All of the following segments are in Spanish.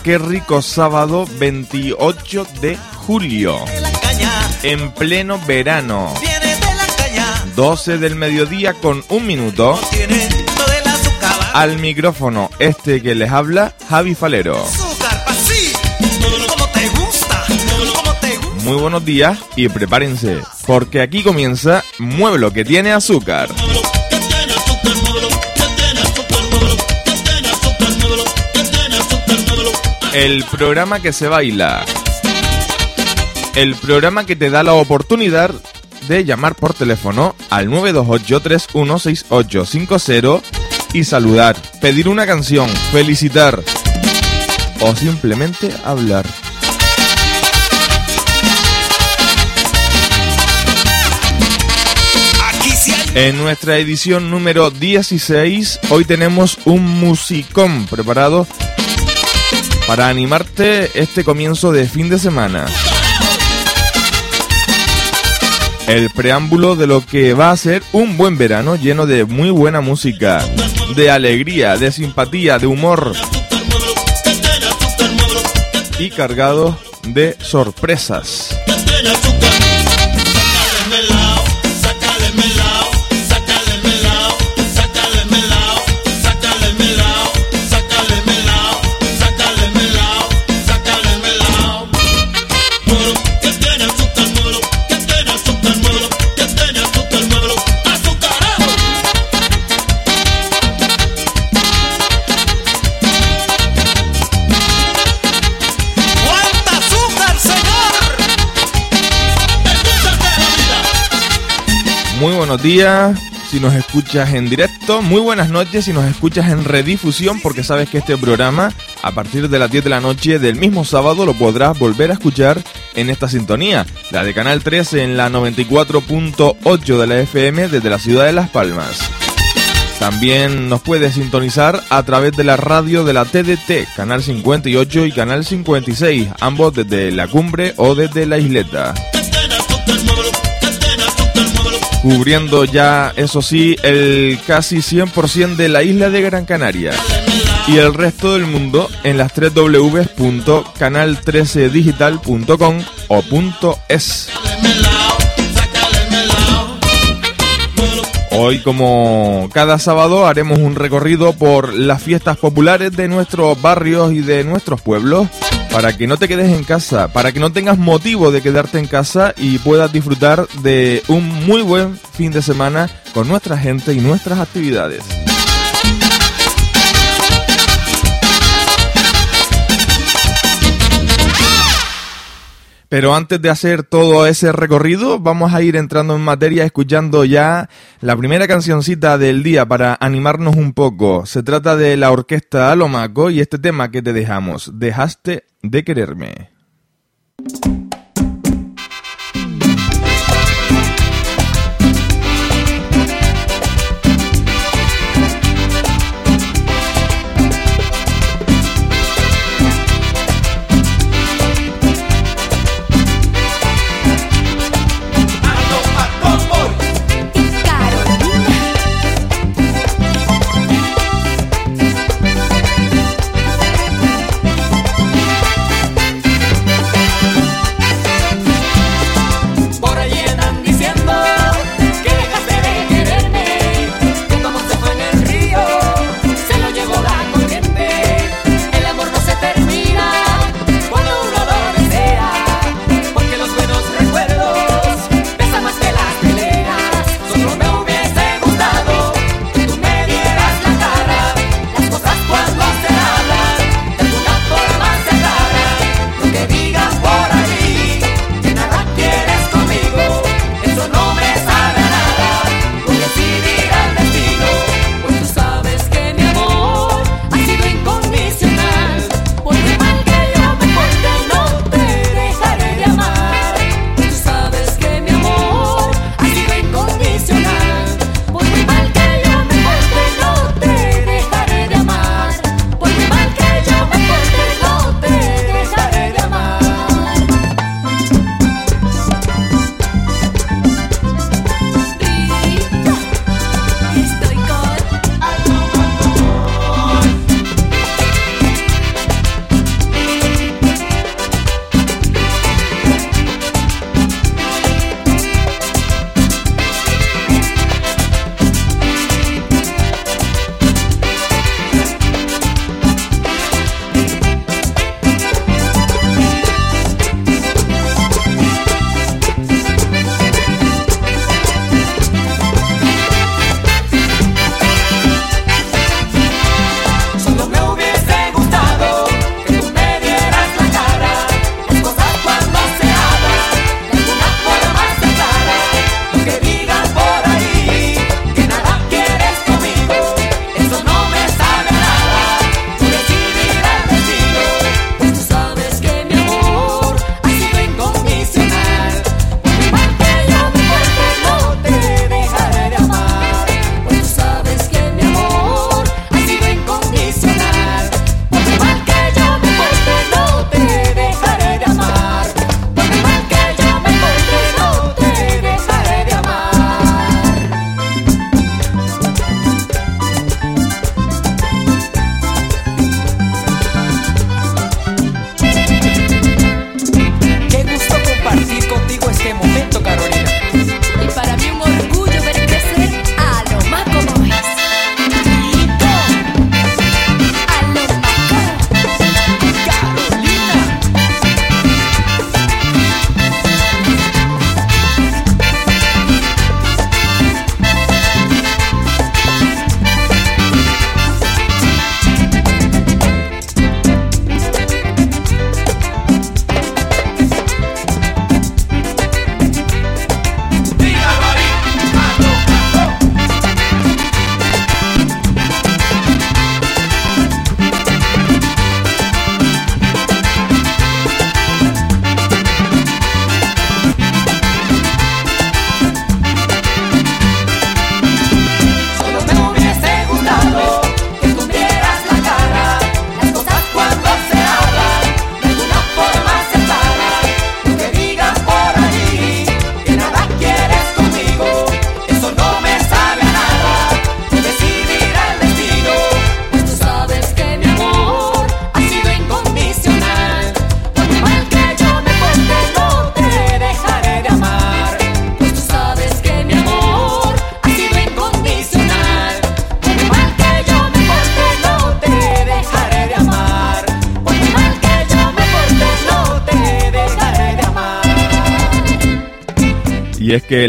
qué rico sábado 28 de julio. En pleno verano. 12 del mediodía con un minuto. Al micrófono este que les habla, Javi Falero. Muy buenos días y prepárense, porque aquí comienza Mueve que tiene azúcar. El programa que se baila. El programa que te da la oportunidad de llamar por teléfono al 928-316850 y saludar, pedir una canción, felicitar o simplemente hablar. En nuestra edición número 16, hoy tenemos un musicón preparado para animarte este comienzo de fin de semana. El preámbulo de lo que va a ser un buen verano lleno de muy buena música, de alegría, de simpatía, de humor y cargado de sorpresas. Buenos días si nos escuchas en directo, muy buenas noches si nos escuchas en redifusión, porque sabes que este programa, a partir de las 10 de la noche del mismo sábado, lo podrás volver a escuchar en esta sintonía, la de Canal 13 en la 94.8 de la FM desde la ciudad de Las Palmas. También nos puedes sintonizar a través de la radio de la TDT, Canal 58 y Canal 56, ambos desde la cumbre o desde la isleta cubriendo ya, eso sí, el casi 100% de la isla de Gran Canaria y el resto del mundo en las 3 www.canal13digital.com o .es. Hoy, como cada sábado, haremos un recorrido por las fiestas populares de nuestros barrios y de nuestros pueblos para que no te quedes en casa, para que no tengas motivo de quedarte en casa y puedas disfrutar de un muy buen fin de semana con nuestra gente y nuestras actividades. Pero antes de hacer todo ese recorrido, vamos a ir entrando en materia escuchando ya la primera cancioncita del día para animarnos un poco. Se trata de la orquesta Alomaco y este tema que te dejamos, Dejaste de quererme.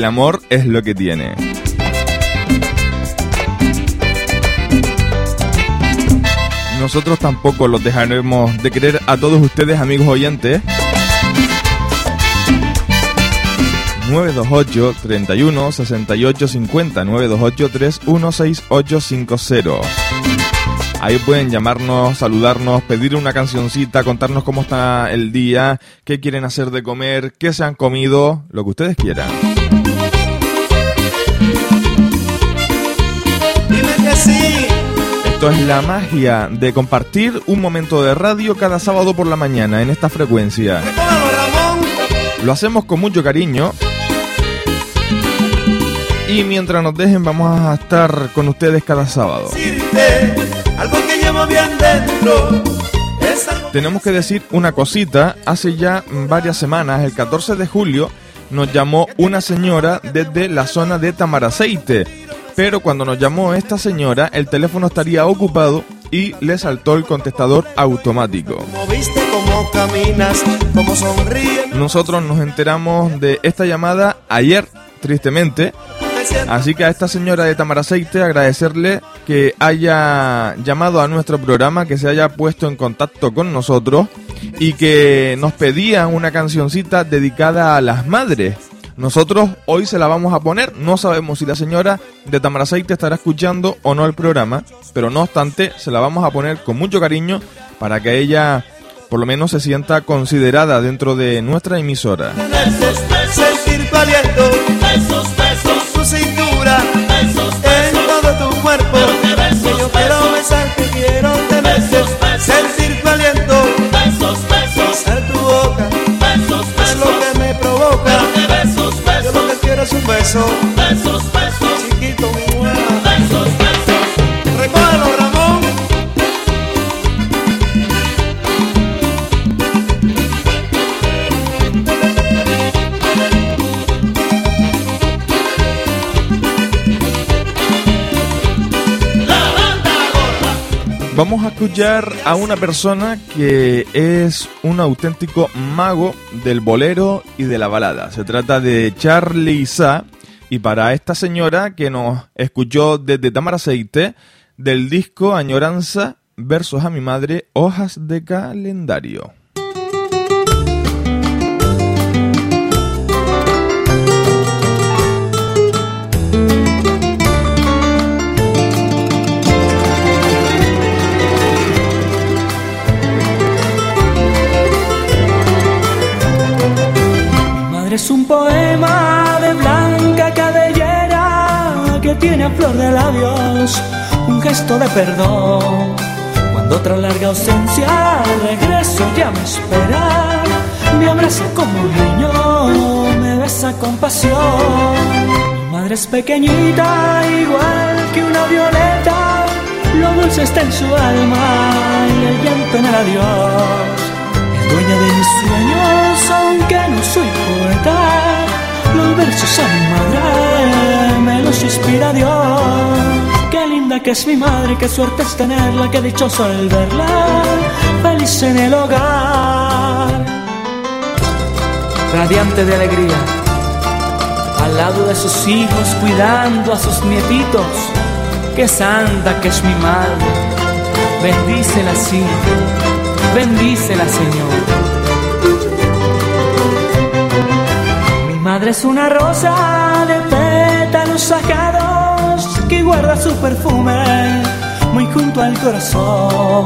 El amor es lo que tiene. Nosotros tampoco los dejaremos de querer a todos ustedes, amigos oyentes. 928 31 68 50 928 316850 Ahí pueden llamarnos, saludarnos, pedir una cancioncita, contarnos cómo está el día, qué quieren hacer de comer, qué se han comido, lo que ustedes quieran. Esto es la magia de compartir un momento de radio cada sábado por la mañana en esta frecuencia. Lo hacemos con mucho cariño y mientras nos dejen, vamos a estar con ustedes cada sábado. Tenemos que decir una cosita. Hace ya varias semanas, el 14 de julio, nos llamó una señora desde la zona de Tamaraceite. Pero cuando nos llamó esta señora, el teléfono estaría ocupado y le saltó el contestador automático. Nosotros nos enteramos de esta llamada ayer, tristemente, Así que a esta señora de Tamaraceite agradecerle que haya llamado a nuestro programa, que se haya puesto en contacto con nosotros y que nos pedía una cancioncita dedicada a las madres. Nosotros hoy se la vamos a poner, no sabemos si la señora de Tamaraceite estará escuchando o no el programa, pero no obstante se la vamos a poner con mucho cariño para que ella por lo menos se sienta considerada dentro de nuestra emisora. Cintura, besos, besos, en todo tu cuerpo. Besos, yo quiero besarte, es un beso, Vamos a escuchar a una persona que es un auténtico mago del bolero y de la balada. Se trata de Charlie Sa y para esta señora que nos escuchó desde Tamaraceite del disco Añoranza versos a mi madre, hojas de calendario. Es un poema de blanca cabellera que tiene a flor de labios un gesto de perdón. Cuando otra larga ausencia regreso ya me espera, me abraza como un niño, me besa con pasión. Mi madre es pequeñita, igual que una violeta, lo dulce está en su alma y el llanto en el adiós. Es dueña de mis sueños, aunque no soy poeta. Los versos a mi madre me los inspira Dios. Qué linda que es mi madre, qué suerte es tenerla, qué dichoso el verla, feliz en el hogar. Radiante de alegría, al lado de sus hijos, cuidando a sus nietitos. Qué santa que es mi madre, bendícela así, bendícela Señor. Madre es una rosa de pétalos sacados que guarda su perfume muy junto al corazón.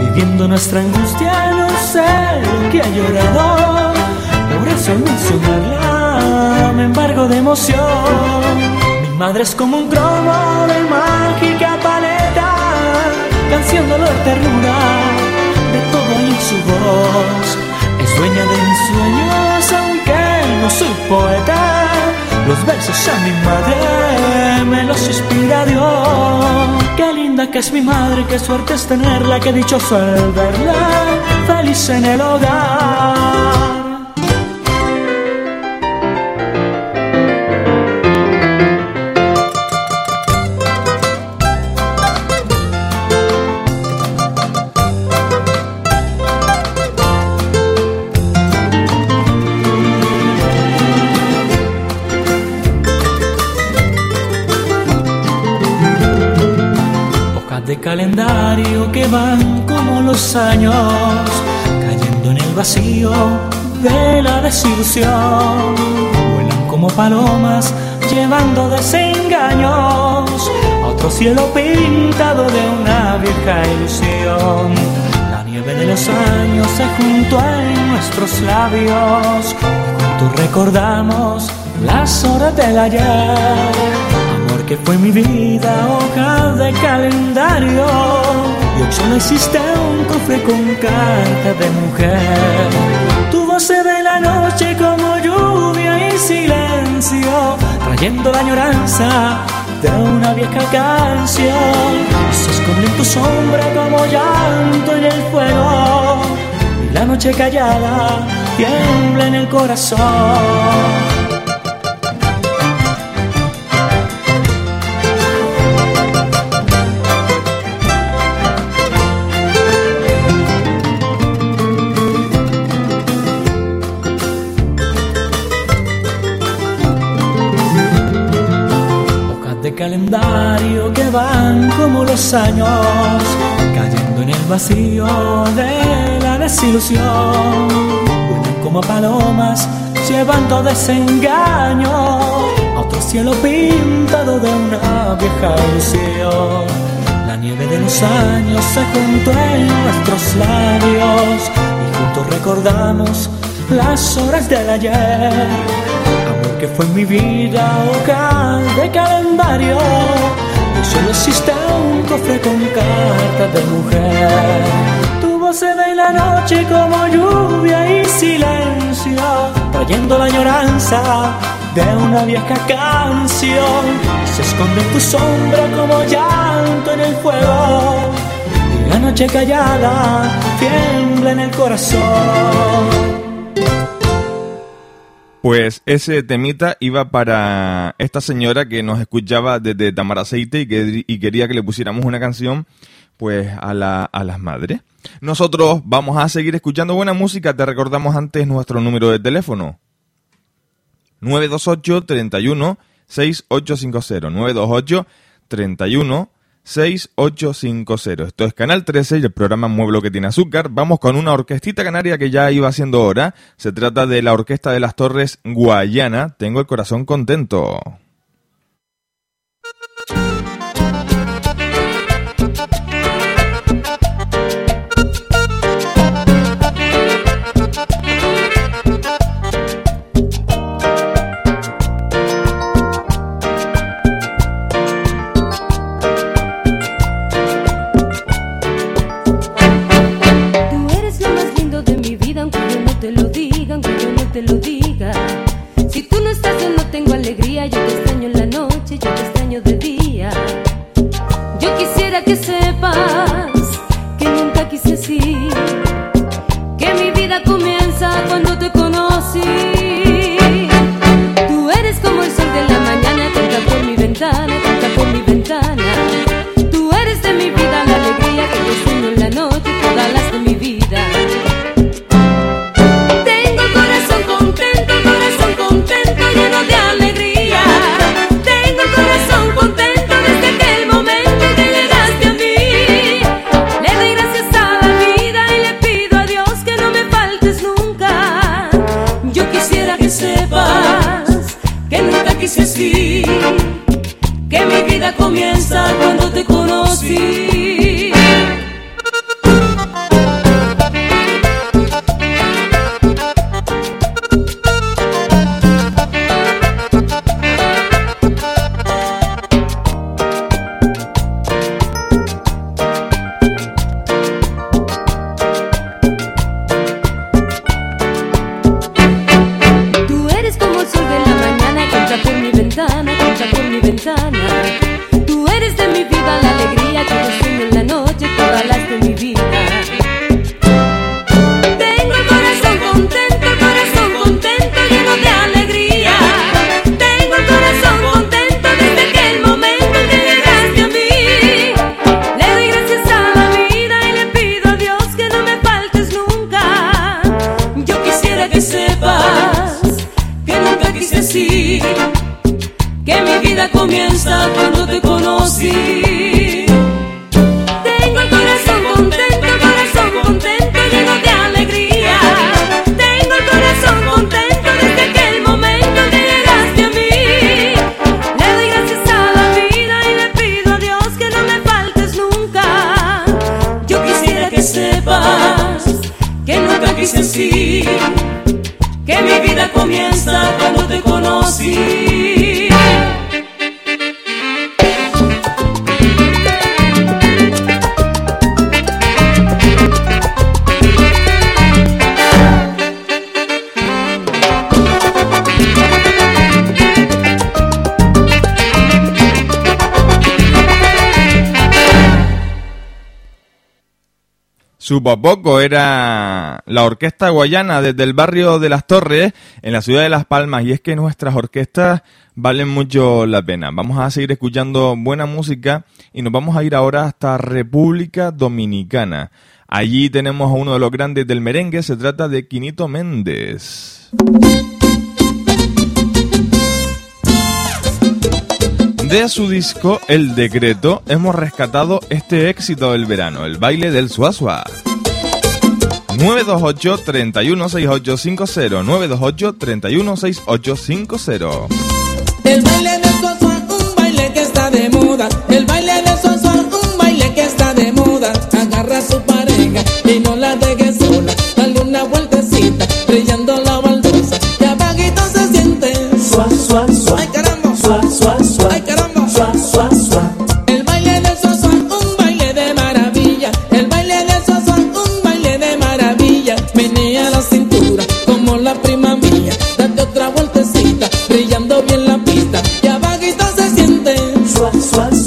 Viviendo nuestra angustia, no sé lo que ha llorado. Por eso al mencionarla me embargo de emoción. Mi madre es como un cromo de mágica paleta, canción, dolor, ternura, de todo en su voz. Es dueña de sueños, aunque no soy poeta, los versos a mi madre me los inspira Dios. Qué linda que es mi madre, qué suerte es tenerla, qué dichoso el verla, feliz en el hogar. Cayendo en el vacío de la desilusión. Vuelan como palomas llevando desengaños a otro cielo pintado de una vieja ilusión. La nieve de los años se juntó en nuestros labios juntos recordamos las horas del ayer que fue mi vida hoja de calendario y solo existe un cofre con carta de mujer. Tu voz se ve la noche como lluvia y silencio, trayendo la añoranza de una vieja canción. Se esconde en tu sombra como llanto en el fuego y la noche callada tiembla en el corazón. Como los años, cayendo en el vacío de la desilusión. Vuelan como palomas, llevando desengaño a otro cielo pintado de una vieja ilusión. La nieve de los años se juntó en nuestros labios y juntos recordamos las horas del ayer que fue mi vida hogar de calendario y solo existe un cofre con cartas de mujer. Tu voz se ve en la noche como lluvia y silencio, trayendo la añoranza de una vieja canción. Se esconde tu sombra como llanto en el fuego y la noche callada tiembla en el corazón. Pues ese temita iba para esta señora que nos escuchaba desde Tamaraceite y, que, y quería que le pusiéramos una canción pues a, la, a las madres. Nosotros vamos a seguir escuchando buena música, te recordamos antes nuestro número de teléfono. 928 31 6850 928 31 6850. Esto es Canal 13 y el programa Mueblo que tiene azúcar. Vamos con una orquestita canaria que ya iba haciendo hora. Se trata de la Orquesta de las Torres Guayana. Tengo el corazón contento. Que mi comienza cuando te conocí. Su popoco era la Orquesta Guayana desde el barrio de Las Torres en la ciudad de Las Palmas y es que nuestras orquestas valen mucho la pena. Vamos a seguir escuchando buena música y nos vamos a ir ahora hasta República Dominicana. Allí tenemos a uno de los grandes del merengue, se trata de Quinito Méndez. De su disco El Decreto hemos rescatado este éxito del verano, el baile del Suazua. 928 316850 928 316850 El baile del Suazua, un baile que está de moda, el baile El baile del Sosuán, un baile de maravilla. El baile del Sosuán, un baile de maravilla. Venía a la cintura, como la prima mía. Date otra vueltecita, brillando bien la pista. Y abajo se siente. Suaz.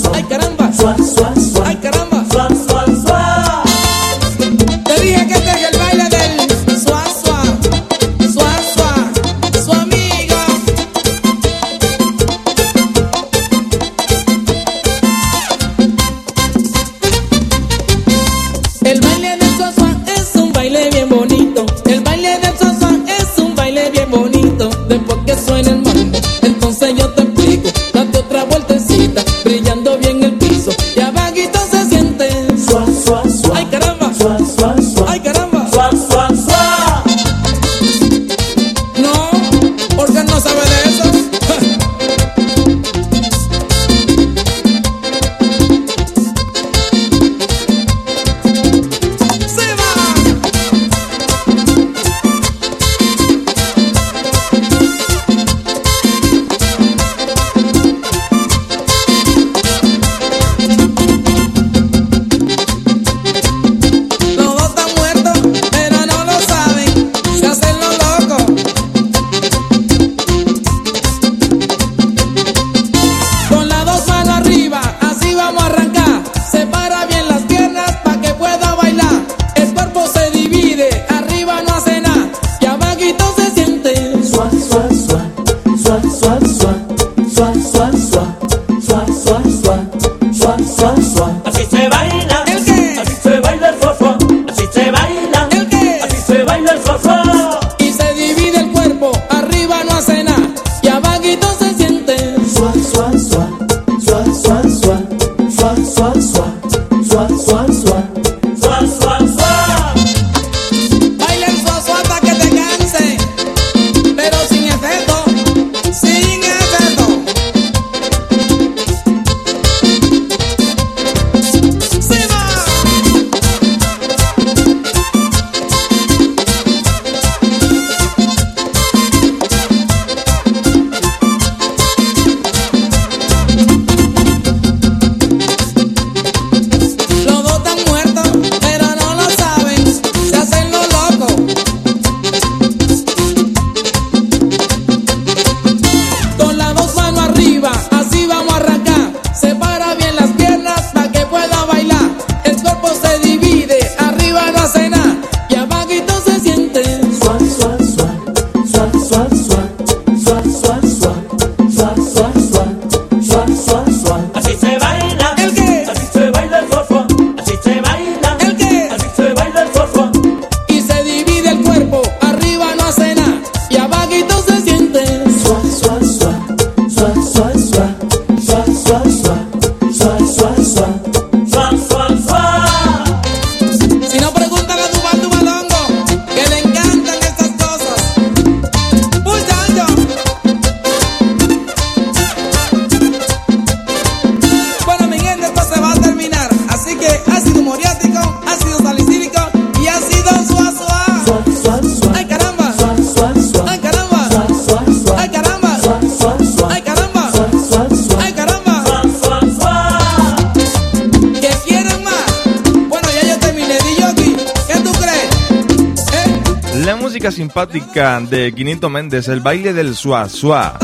de Quinito Méndez, el baile del suazua.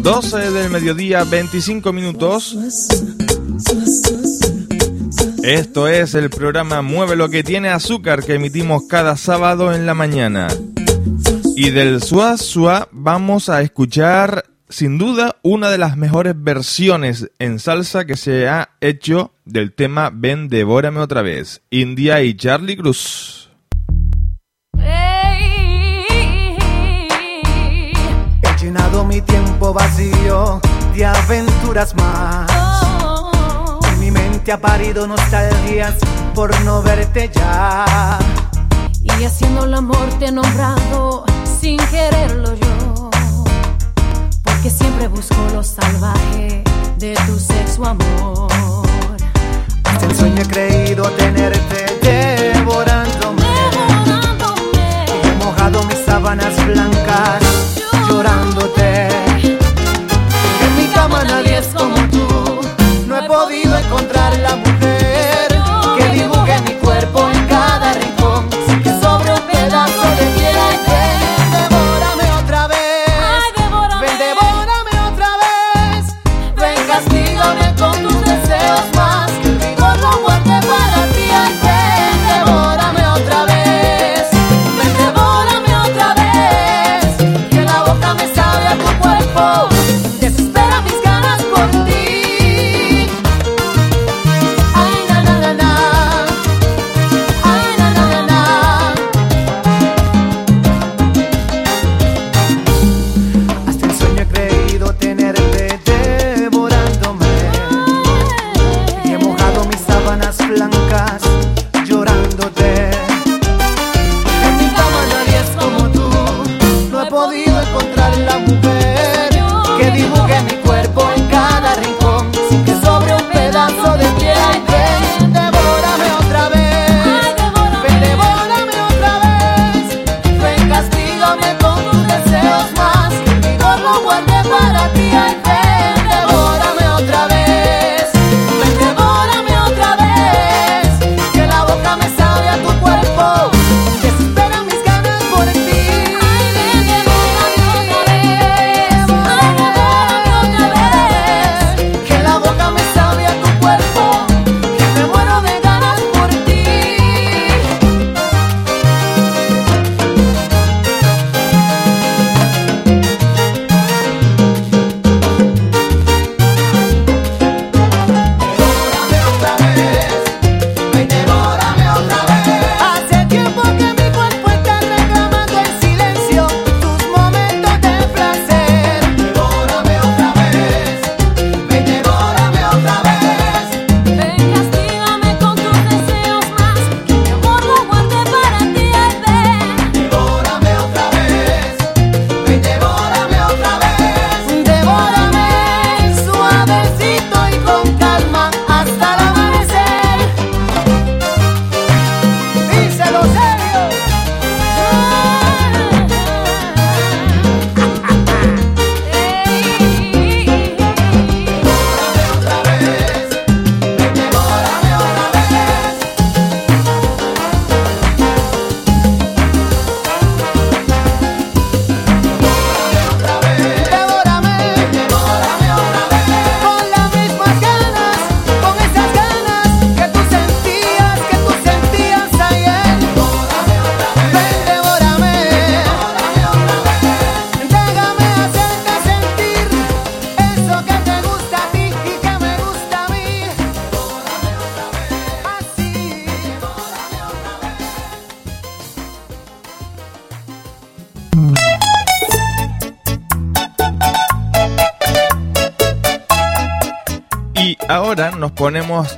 12 del mediodía, 25 minutos. Esto es el programa Mueve lo que tiene azúcar que emitimos cada sábado en la mañana. Y del suazua vamos a escuchar sin duda una de las mejores versiones en salsa que se ha hecho del tema Ven, devórame otra vez, India y Charlie Cruz. llenado mi tiempo vacío de aventuras más. Oh. En mi mente ha parido nostalgias por no verte ya. Y haciendo el amor te he nombrado sin quererlo yo que siempre busco lo salvaje de tu sexo amor. Hasta el sueño he creído tenerte devorándome. devorándome. Y he mojado mis sábanas blancas llorándote.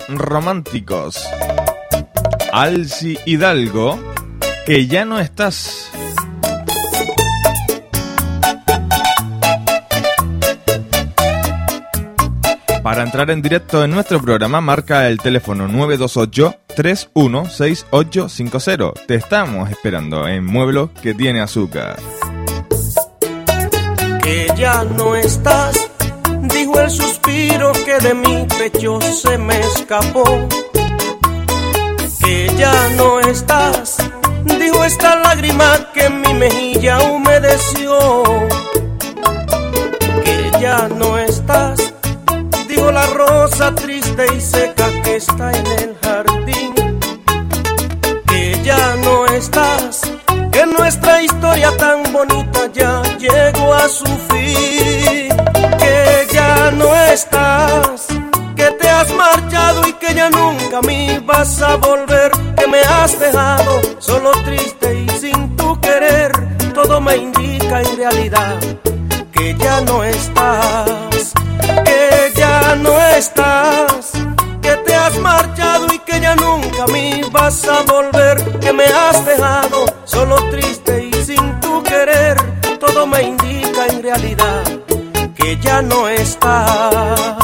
románticos. Alci Hidalgo, que ya no estás. Para entrar en directo en nuestro programa marca el teléfono 928-316850. Te estamos esperando en Mueblo que tiene azúcar. Que ya no estás dijo el suspiro que de mi pecho se me escapó. Que ya no estás, dijo esta lágrima que mi mejilla humedeció. Que ya no estás, dijo la rosa triste y seca que está en el jardín. Que ya no estás, que nuestra historia tan bonita ya llegó a su fin estás, que te has marchado y que ya nunca a mí vas a volver, que me has dejado solo triste y sin tu querer. Todo me indica en realidad que ya no estás, que ya no estás, que te has marchado y que ya nunca a mí vas a volver, que me has dejado solo triste y sin tu querer. Todo me indica en realidad ya no está.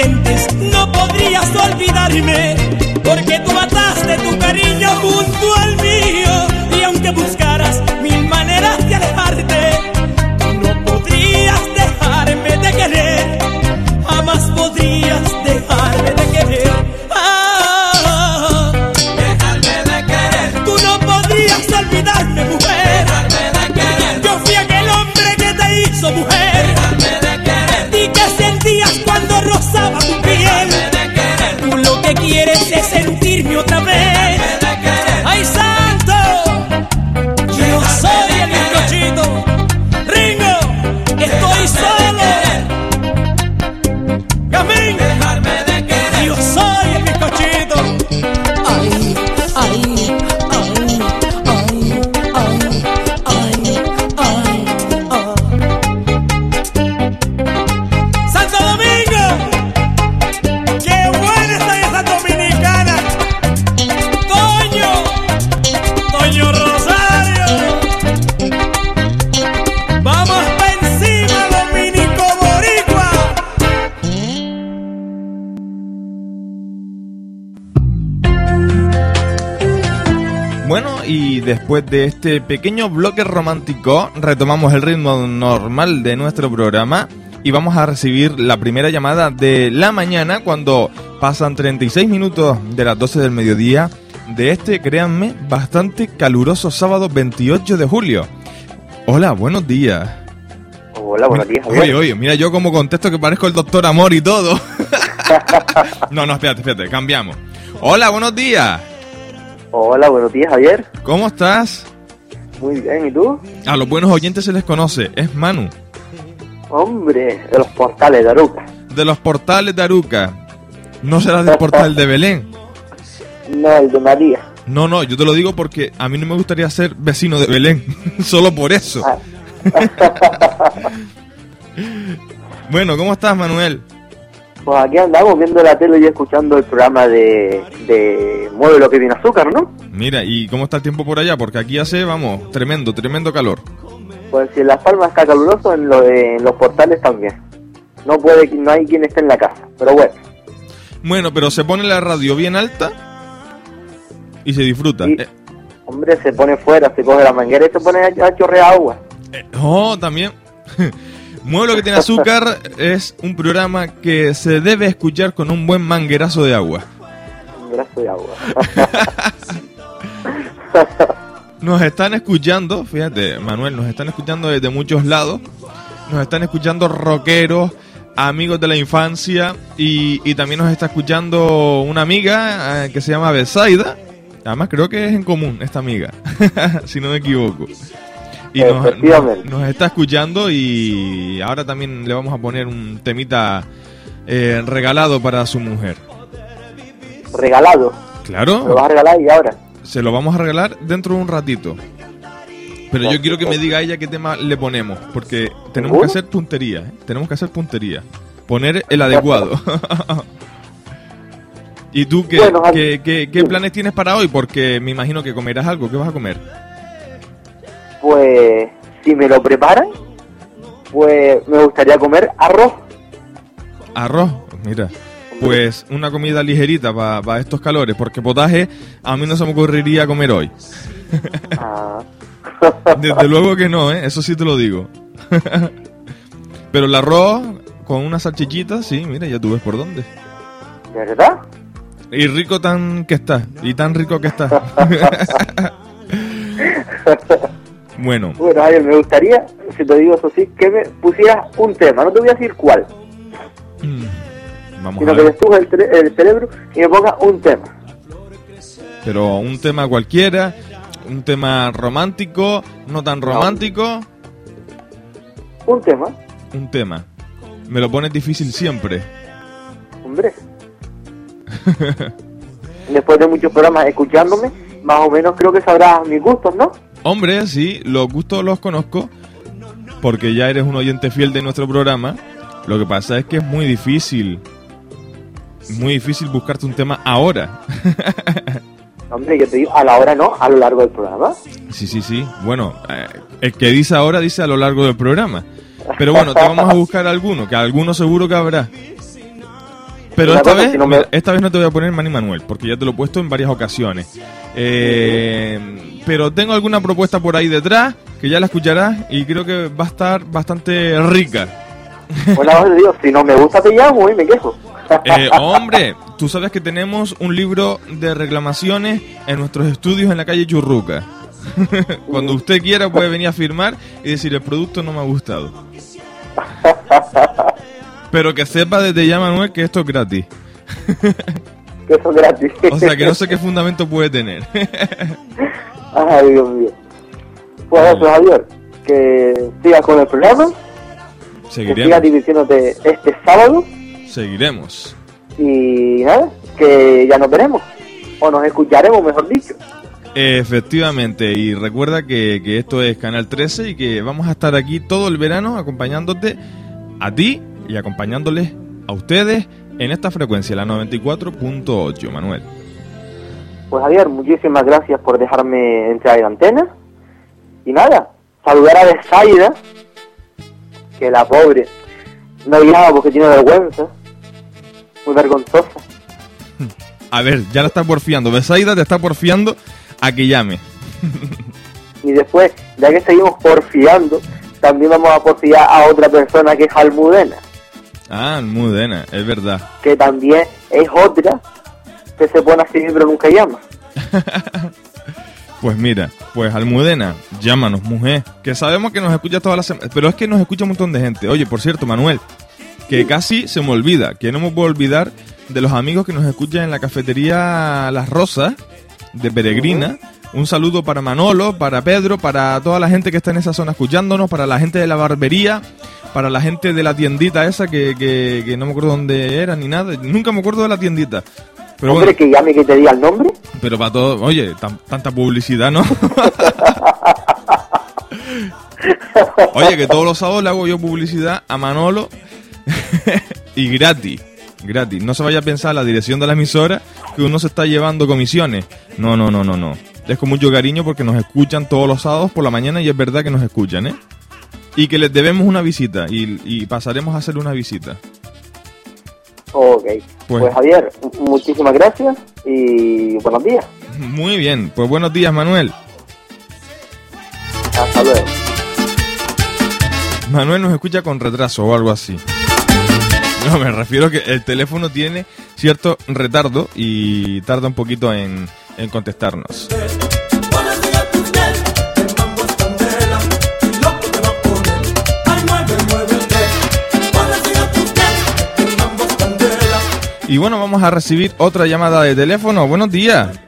Aunque después de este pequeño bloque romántico, retomamos el ritmo normal de nuestro programa y vamos a recibir la primera llamada de la mañana cuando pasan 36 minutos de las 12 del mediodía de este, créanme, bastante caluroso sábado 28 de julio. Hola, buenos días. Hola, buenos días. Oye, oye, mira yo como contesto que parezco el doctor Amor y todo. no, no, espérate, espérate, cambiamos. Hola, buenos días. Hola, buenos días, Javier. ¿Cómo estás? Muy bien, ¿y tú? A los buenos oyentes se les conoce, es Manu, Hombre, de los portales de Aruca. de los portales de Aruca. No serás del portal de Belén. No, el de María. No, no, yo te lo digo porque a mí no me gustaría ser vecino de Belén, solo por eso. Ah. bueno, ¿cómo estás, Manuel? Pues aquí andamos viendo la tele y escuchando el programa de, de Mueve lo que tiene azúcar, ¿no? Mira, ¿y cómo está el tiempo por allá? Porque aquí hace, vamos, tremendo, tremendo calor. Pues si en Las Palmas está caluroso, en, lo de- en los portales también. No puede, no hay quien esté en la casa, pero bueno. Bueno, pero se pone la radio bien alta y se disfruta. Eh, Hombre, se pone fuera, se coge la manguera y se pone a, a chorrear agua. eh, oh, también. Mueve lo que tiene azúcar es un programa que se debe escuchar con un buen manguerazo de agua. Un brazo de agua. Nos están escuchando, fíjate, Manuel, nos están escuchando desde muchos lados. Nos están escuchando rockeros, amigos de la infancia y, y también nos está escuchando una amiga eh, que se llama Besaida. Además creo que es en común esta amiga, si no me equivoco. Y nos, está escuchando y ahora también le vamos a poner un temita eh, regalado para su mujer. Regalado. Claro. Me lo vas a regalar y ahora. Se lo vamos a regalar dentro de un ratito. Pero yo quiero que me diga ella qué tema le ponemos, porque tenemos que hacer puntería, ¿eh? tenemos que hacer puntería. Poner el adecuado. ¿Y tú qué, Bueno, al- qué, qué- qué planes tienes para hoy? Porque me imagino que comerás algo. ¿Qué vas a comer? Pues si me lo preparan, pues me gustaría comer arroz. Arroz, mira. Pues una comida ligerita para estos calores, porque potaje a mí no se me ocurriría comer hoy. Ah, Desde luego que no, ¿eh? Eso sí te lo digo. Pero el arroz con una salchichita, sí, mira, ya tú ves por dónde. ¿Verdad? Y rico tan que está, y tan rico que está. bueno, Bueno, me gustaría, si te digo eso sí, que me pusieras un tema. No te voy a decir cuál, mm, vamos sino a que después el, el cerebro y me pongas un tema. Pero un tema cualquiera, un tema romántico, no tan romántico, Un tema, un tema. Me lo pones difícil siempre. hombre. Después de muchos programas escuchándome, más o menos creo que sabrás mis gustos, ¿no? Hombre, sí, los gustos los conozco, porque ya eres un oyente fiel de nuestro programa. Lo que pasa es que es muy difícil, muy difícil buscarte un tema ahora. Hombre, yo te digo, a la hora no, a lo largo del programa. Sí, sí, sí. Bueno, eh, el que dice ahora dice a lo largo del programa. Pero bueno, te vamos a buscar alguno, que alguno seguro que habrá. Pero esta vez, no me- mira, esta vez no te voy a poner Manny Manuel, porque ya te lo he puesto en varias ocasiones. Eh, pero tengo alguna propuesta por ahí detrás, que ya la escucharás, y creo que va a estar bastante rica. Te digo, si no me gusta te llamo y me quejo. Eh, hombre, tú sabes que tenemos un libro de reclamaciones en nuestros estudios en la calle Churruca. Cuando usted quiera puede venir a firmar y decir el producto no me ha gustado. Pero que sepa desde ya Manuel que esto es gratis. que eso es gratis. O sea que no sé qué fundamento puede tener. Ay, Dios mío. Pues eso, Javier, que sigas con el programa, que sigas Seguiremos. divirtiéndote este sábado Seguiremos. y nada, que ya nos veremos. O nos escucharemos, mejor dicho. Efectivamente, y recuerda que, que esto es Canal 13 y que vamos a estar aquí todo el verano acompañándote a ti y acompañándoles a ustedes en esta frecuencia, la 94.8, Manuel. Pues Javier, muchísimas gracias por dejarme entrar en antena. Y nada, saludar a Besaida, que la pobre no llama porque tiene vergüenza. Muy vergonzosa. A ver, ya la está porfiando. Besaida te está porfiando a que llame. Y después, ya que seguimos porfiando, también vamos a porfiar a otra persona que es Almudena, Ah, Mudena, es verdad. que también es otra que se pone así pero nunca llama. Pues mira, pues Almudena, llámanos, mujer. Que sabemos que nos escucha todas las semanas. Pero es que nos escucha un montón de gente. Oye, por cierto, Manuel, que casi se me olvida, que no me puedo olvidar de los amigos que nos escuchan en la cafetería Las Rosas de Peregrina. Un saludo para Manolo, para Pedro, para toda la gente que está en esa zona escuchándonos, para la gente de la barbería, para la gente de la tiendita esa que, que, que no me acuerdo dónde era ni nada. Nunca me acuerdo de la tiendita. Pero Hombre, bueno, que llame que te diga el nombre. pero para todo, oye, tan- tanta publicidad, ¿no? oye, que todos los sábados le hago yo publicidad a Manolo y gratis, gratis. No se vaya a pensar la dirección de la emisora que uno se está llevando comisiones. No, no, no, no, no. Es con mucho cariño porque nos escuchan todos los sábados por la mañana y es verdad que nos escuchan, ¿eh? Y que les debemos una visita y, y pasaremos a hacer una visita. Ok. Pues- Pues, Javier, mu- muchísimas gracias y buenos días. Muy bien, pues buenos días Manuel. Hasta luego. Manuel nos escucha con retraso o algo así. No, me refiero que el teléfono tiene cierto retardo y tarda un poquito en, en contestarnos. Y bueno, vamos a recibir otra llamada de teléfono. Buenos días.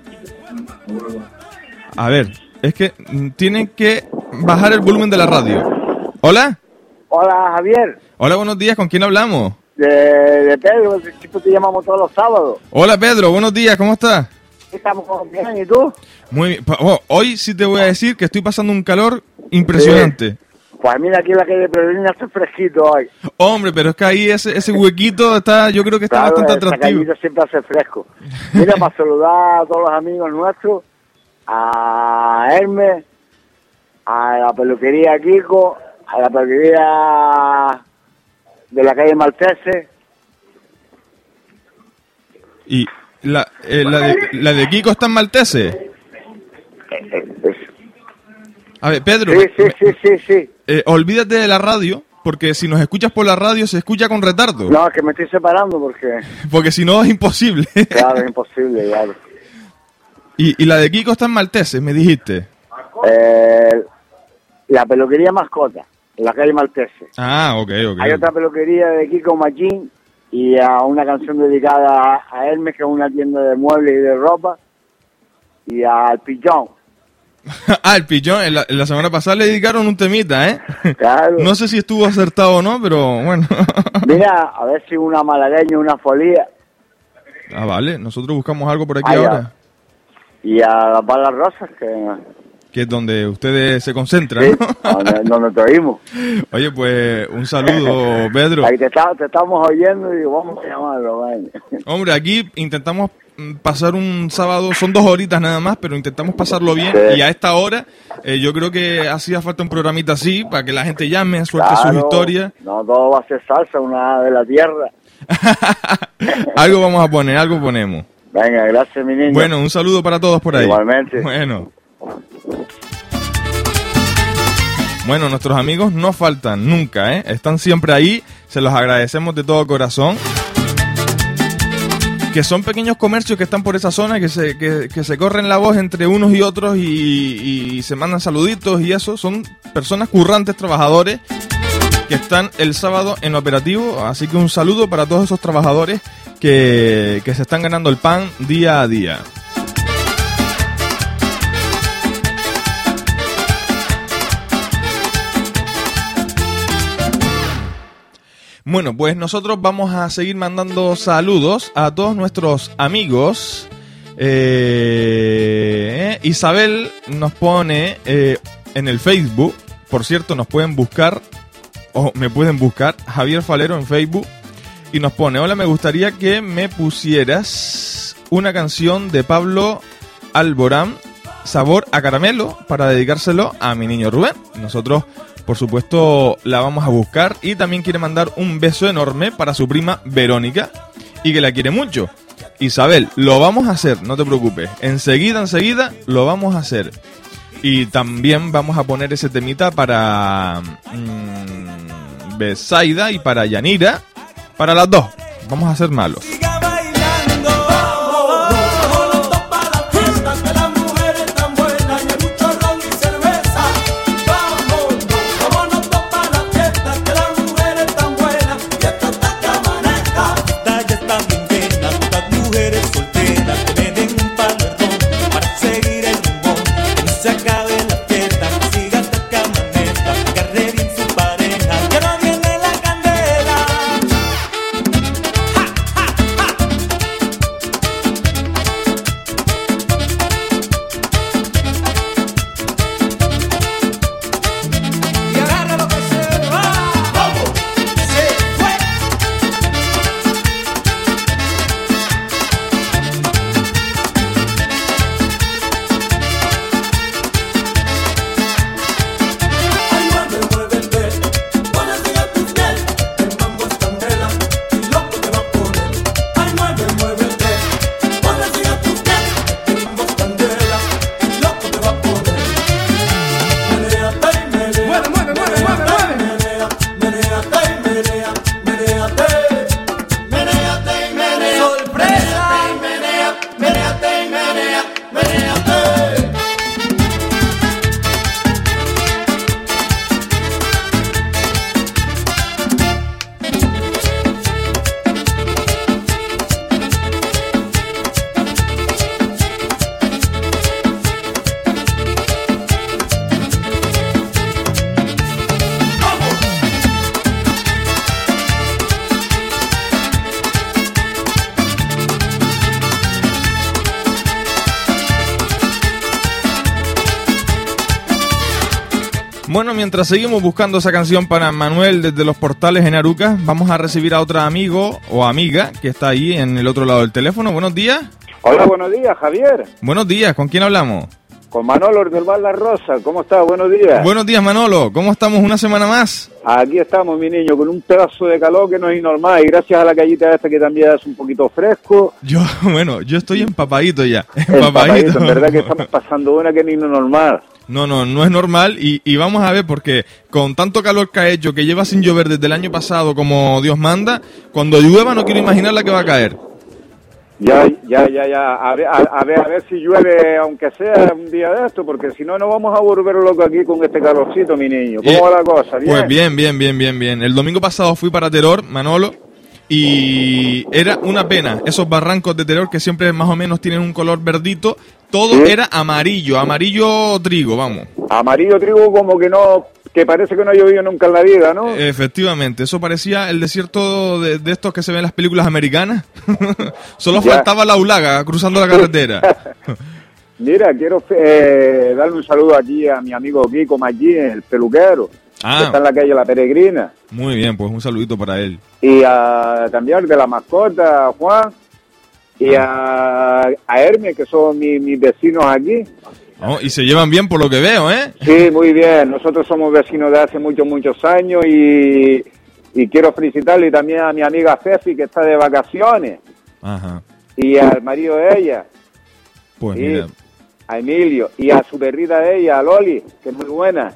A ver, es que tienen que bajar el volumen de la radio. ¿Hola? Hola Javier, Hola, buenos días. ¿Con quién hablamos? de, de Pedro, el tipo te llamamos todos los sábados. Hola, Pedro. Buenos días. ¿Cómo estás? Estamos bien, ¿y tú? Muy bien. Oh, hoy sí te voy a decir que estoy pasando un calor impresionante. Pues mira, aquí en la calle Peregrina hace fresquito hoy. Hombre, pero es que ahí ese, ese huequito está, yo creo que está Claro, bastante atractivo. siempre hace fresco. Mira, para saludar a todos los amigos nuestros, a Hermes, a la peluquería Kiko, a la peluquería de la calle Maltese, Y la, eh, la, de, la de Kiko está en Maltese. A ver, Pedro, Sí, sí, sí, sí, sí. eh, olvídate de la radio, porque si nos escuchas por la radio se escucha con retardo. No, es que me estoy separando porque, Porque si no es imposible. claro, es imposible, claro. y, y la de Kiko está en Maltese, me dijiste. Eh, la peluquería Mascota, en la calle Maltese. Ah, ok, ok. Hay otra peluquería de Kiko Machín y a una canción dedicada a, Hermes, que es una tienda de muebles y de ropa, y al Pillón. ah, el pillón, en la, en la semana pasada le dedicaron un temita, ¿eh? Claro. No sé si estuvo acertado o no, pero bueno. Mira, a ver si una malagueña, una folía, ah, vale, nosotros buscamos algo por aquí Ah, ya. ahora, y a las balas rosas, que que es donde ustedes se concentran, sí, ¿no? donde, te oímos. Oye, pues un saludo, Pedro. Ahí te, está- te estamos oyendo y digo, vamos a llamarlo. vale. Hombre, aquí intentamos pasar un sábado, son dos horitas nada más, pero intentamos pasarlo bien. Sí. Y a esta hora, eh, yo creo que hacía falta un programita así, para que la gente llame, suelte sus Claro, historias. No todo va a ser salsa, una de la tierra. algo vamos a poner, algo ponemos. Venga, gracias, mi niño. Bueno, un saludo para todos por ahí. Igualmente. Bueno. Bueno, nuestros amigos no faltan nunca, ¿eh? Están siempre ahí, se los agradecemos de todo corazón. Que son pequeños comercios que están por esa zona, que se, que, se corren la voz entre unos y otros y, y se mandan saluditos y eso. Son personas currantes, trabajadores, que están el sábado en operativo. Así que un saludo para todos esos trabajadores que, que se están ganando el pan día a día. Bueno, pues nosotros vamos a seguir mandando saludos a todos nuestros amigos. Eh, Isabel nos pone eh, en el Facebook, por cierto, nos pueden buscar, o me pueden buscar, Javier Falero en Facebook, y nos pone, hola, me gustaría que me pusieras una canción de Pablo Alborán, Sabor a Caramelo, para dedicárselo a mi niño Rubén. Nosotros por supuesto la vamos a buscar y también quiere mandar un beso enorme para su prima Verónica y que la quiere mucho. Isabel, lo vamos a hacer, no te preocupes. Enseguida, enseguida lo vamos a hacer. Y también vamos a poner ese temita para mm, Besaida y para Yanira, para las dos. Vamos a ser malos. Mientras seguimos buscando esa canción para Manuel desde los portales en Aruca, vamos a recibir a otro amigo o amiga que está ahí en el otro lado del teléfono. Buenos días. Hola, buenos días, Javier. Buenos días, ¿con quién hablamos? Con Manolo del Val La Rosa. ¿Cómo estás? Buenos días. Buenos días, Manolo. ¿Cómo estamos una semana más? Aquí estamos, mi niño, con un pedazo de calor que no es normal. Y gracias a la callita esta que también es un poquito fresco. Yo, bueno, yo estoy empapadito ya. Empapadito, en verdad que estamos pasando una que no normal. No, no, no es normal y, y vamos a ver porque con tanto calor que ha hecho, que lleva sin llover desde el año pasado como Dios manda, cuando llueva no quiero imaginar la que va a caer. Ya, ya, ya, ya. A ver, a, a ver, a ver si llueve, aunque sea un día de esto, porque si no, nos vamos a volver locos aquí con este calorcito, mi niño. ¿Cómo Eh, va la cosa? ¿Bien? Pues bien, bien, bien, bien, bien. El domingo pasado fui para Teror, Manolo, y era una pena. Esos barrancos de Teror que siempre más o menos tienen un color verdito, todo Sí. era amarillo, amarillo trigo, vamos. Amarillo trigo como que no, que parece que no ha llovido nunca en la vida, ¿no? Efectivamente, eso parecía el desierto de, de estos que se ven en las películas americanas. Solo Ya. faltaba la ulaga cruzando la carretera. Mira, quiero eh, darle un saludo aquí a mi amigo Kiko Maggi, el peluquero, Ah. que está en la calle La Peregrina. Muy bien, pues un saludito para él. Y a, también al de la mascota, Juan, y a, a Hermes, que son mi- mis vecinos aquí. Oh, y se llevan bien por lo que veo, ¿eh? Sí, muy bien. Nosotros somos vecinos de hace muchos, muchos años y, y quiero felicitarle también a mi amiga Ceci, que está de vacaciones, Ajá. y al marido de ella, Pues Sí. mira. a Emilio, y a su perrita de ella, a Loli, que es muy buena.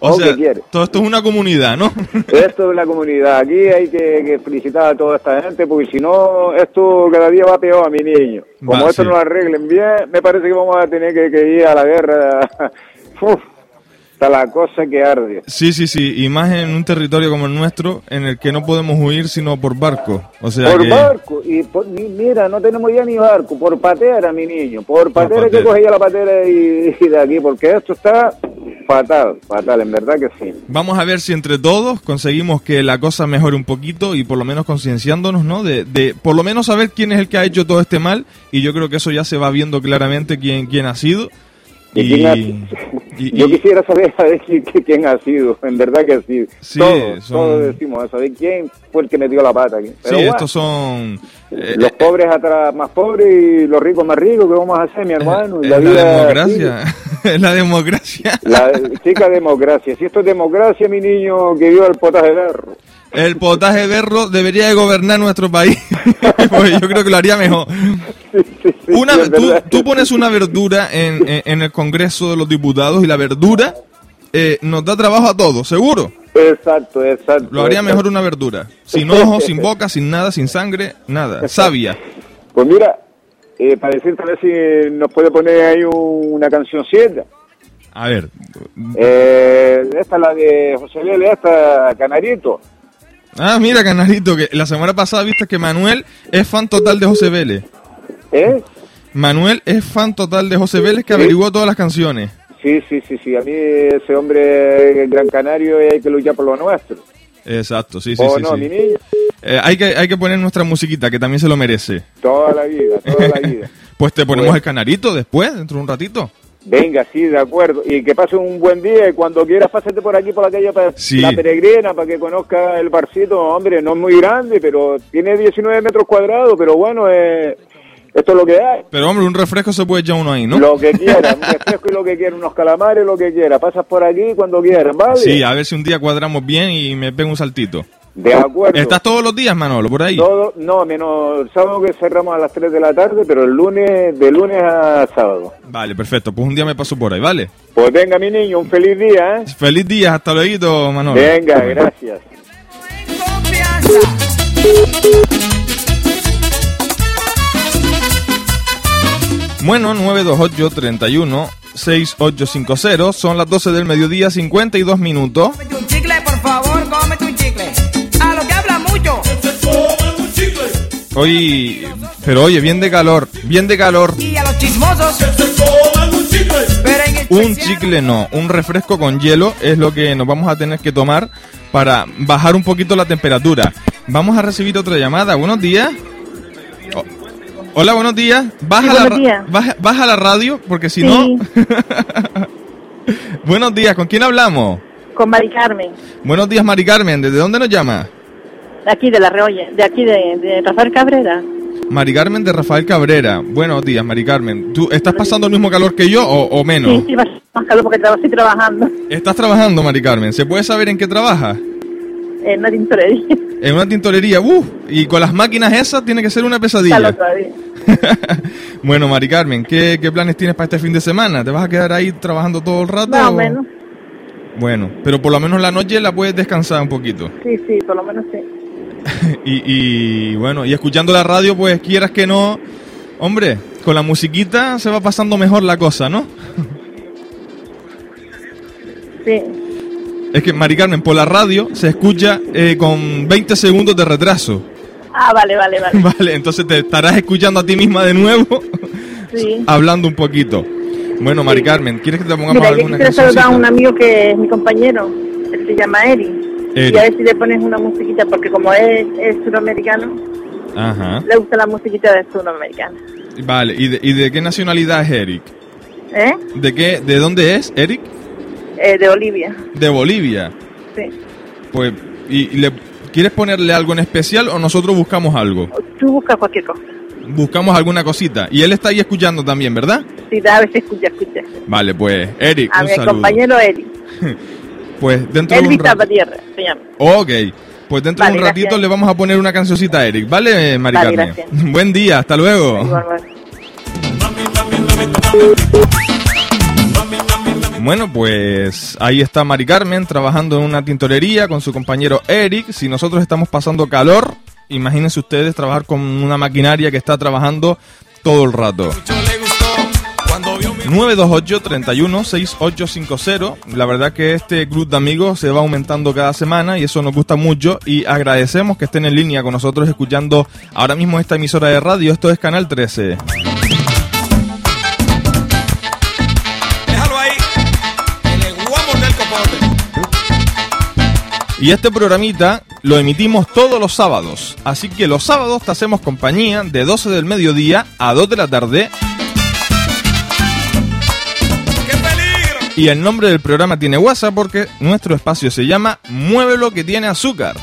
O sea, todo esto es una comunidad, ¿no? Esto es la comunidad. Aquí hay que, que felicitar a toda esta gente, porque si no, esto cada día va peor, mi niño. Como Va, esto sí. no lo arreglen bien, me parece que vamos a tener que, que ir a la guerra. Uf, está la cosa que arde. Sí, sí, sí, y más en un territorio como el nuestro, en el que no podemos huir sino por barco. O sea por que... barco, y por- mira, no tenemos ya ni barco, por patera, mi niño, por patera patera. que coge ya la patera y, y de aquí, porque esto está fatal, fatal, en verdad que sí. Vamos a ver si entre todos conseguimos que la cosa mejore un poquito y por lo menos concienciándonos, ¿no? De, de por lo menos saber quién es el que ha hecho todo este mal y yo creo que eso ya se va viendo claramente quién, quién ha sido. ¿Y quién ha- y- Yo quisiera saber a ver quién ha sido, en verdad que sí. Sí, todos, son- todos decimos eso, de quién fue el que metió la pata aquí. Pero sí, bueno, estos son... eh, los pobres atrás más pobres y los ricos más ricos, ¿qué vamos a hacer, mi hermano? es la la democracia. Es la democracia. La chica democracia. Si esto es democracia, mi niño, que viva el potaje de berro. El potaje berro debería de gobernar nuestro país. Porque yo creo que lo haría mejor. Una, tú, pones una verdura en, en- en el Congreso de los Diputados y la verdura eh, nos da trabajo a todos, seguro. Exacto, exacto. Lo haría exacto. mejor una verdura. Sin ojos, sin boca, sin nada, sin sangre, nada. Sabia. Pues mira, eh, para decirte a ver si nos puede poner ahí un- una cancioncita. A ver. Eh, esta es la de José Lele, esta, Canarito. Ah, mira, canalito, que la semana pasada viste que Manuel es fan total de José Vélez. ¿Eh? Manuel es fan total de José Vélez que averiguó todas las canciones. Sí, sí, sí, sí. A mí ese hombre, el Gran Canario, hay que luchar por lo nuestro. Exacto, sí, sí, ¿O sí. no, sí. mi niño? Eh, hay, que, hay que poner nuestra musiquita, que también se lo merece. Toda la vida, toda la vida. Pues te ponemos el canarito después, dentro de un ratito. Venga, sí, de acuerdo. Y que pase un buen día y cuando quieras pásate por aquí, por la calle, para Sí. la peregrina, para que conozca el barcito. Hombre, no es muy grande, pero tiene 19 metros cuadrados, pero bueno, eh, esto es lo que hay. Pero hombre, un refresco se puede echar uno ahí, ¿no? Lo que quieras, un refresco y lo que quieras, unos calamares, lo que quieras. Pasas por aquí cuando quieras, ¿vale? Sí, a ver si un día cuadramos bien y me pego un saltito. De acuerdo. ¿Estás todos los días, Manolo, por ahí? Todo, no, menos el sábado que cerramos a las 3 de la tarde, pero el lunes, de lunes a sábado. Vale, perfecto. Pues un día me paso por ahí, ¿vale? Pues venga, mi niño, un feliz día, ¿eh? Feliz día, hasta luego, Manolo. Venga, gracias. Bueno, 928 31 6850 son las 12 del mediodía, 52 minutos. Hoy, pero oye, bien de calor, bien de calor. Y a los chismosos. Un chicle no, un refresco con hielo es lo que nos vamos a tener que tomar para bajar un poquito la temperatura. Vamos a recibir otra llamada. Buenos días. Hola, buenos días. Baja, Sí, la, buenos ra- días. Baja, baja la radio porque si Sí. no... buenos días, ¿con quién hablamos? Con Mari Carmen, Buenos días, Mari Carmen. ¿Desde dónde nos llama? De aquí de La Reolle, de aquí de, de Rafael Cabrera. Mari Carmen de Rafael Cabrera. Buenos días, Mari Carmen. ¿Tú estás pasando el mismo calor que yo o, o menos? Sí, sí, más calor porque estoy trabajando ¿Estás trabajando, Mari Carmen? ¿Se puede saber en qué trabajas? en una tintorería. En una tintorería, ¡uh! Y con las máquinas esas tiene que ser una pesadilla. Todavía. bueno, Mari Carmen, ¿qué, qué planes tienes para este fin de semana? ¿Te vas a quedar ahí trabajando todo el rato? Más o- menos. Bueno, pero por lo menos la noche la puedes descansar un poquito. Sí, sí, por lo menos sí. y, y, bueno, y escuchando la radio, pues quieras que no, hombre, con la musiquita se va pasando mejor la cosa, ¿no? Sí. Es que, Mari Carmen, por la radio se escucha eh, con 20 segundos de retraso. Ah, vale, vale, vale. Vale, entonces te estarás escuchando a ti misma de nuevo, Sí. hablando un poquito. Bueno, Mari Carmen, ¿quieres que te pongamos Mira, yo alguna quisiera saludar a un amigo que es mi compañero, él se llama Eri. Y a ver si le pones una musiquita, porque como es, es sudamericano, Ajá. le gusta la musiquita de sudamericana. Vale, ¿y de, y de qué nacionalidad es Eric? ¿Eh? ¿De qué, de dónde es Eric? Eh, de Olivia. De Bolivia. Sí. Pues, y, y le, ¿Quieres ponerle algo en especial o nosotros buscamos algo? Tú buscas cualquier cosa. Buscamos alguna cosita. Y él está ahí escuchando también, ¿verdad? Da, a veces escucha, escucha. Vale, pues, Eric, A un mi saludo. compañero Eric. Pues dentro de un rato. Zapatierra, se llama. Ok. Pues dentro Vale, de un ratito gracias. le vamos a poner una cancioncita a Eric, ¿vale, Mari Vale, Carmen? Buen día, hasta luego. Bueno, pues ahí está Mari Carmen trabajando en una tintorería con su compañero Eric. Si nosotros estamos pasando calor, imagínense ustedes trabajar con una maquinaria que está trabajando todo el rato. 928 31 6850. La verdad que este club de amigos se va aumentando cada semana y eso nos gusta mucho y agradecemos que estén en línea con nosotros escuchando ahora mismo esta emisora de radio. Esto es Canal 13. Déjalo ahí. Que le voy a morder el copote. Y este programita lo emitimos todos los sábados. Así que los sábados te hacemos compañía de 12 del mediodía a 2 de la tarde. Y el nombre del programa tiene WhatsApp porque nuestro espacio se llama Muévelo que tiene azúcar.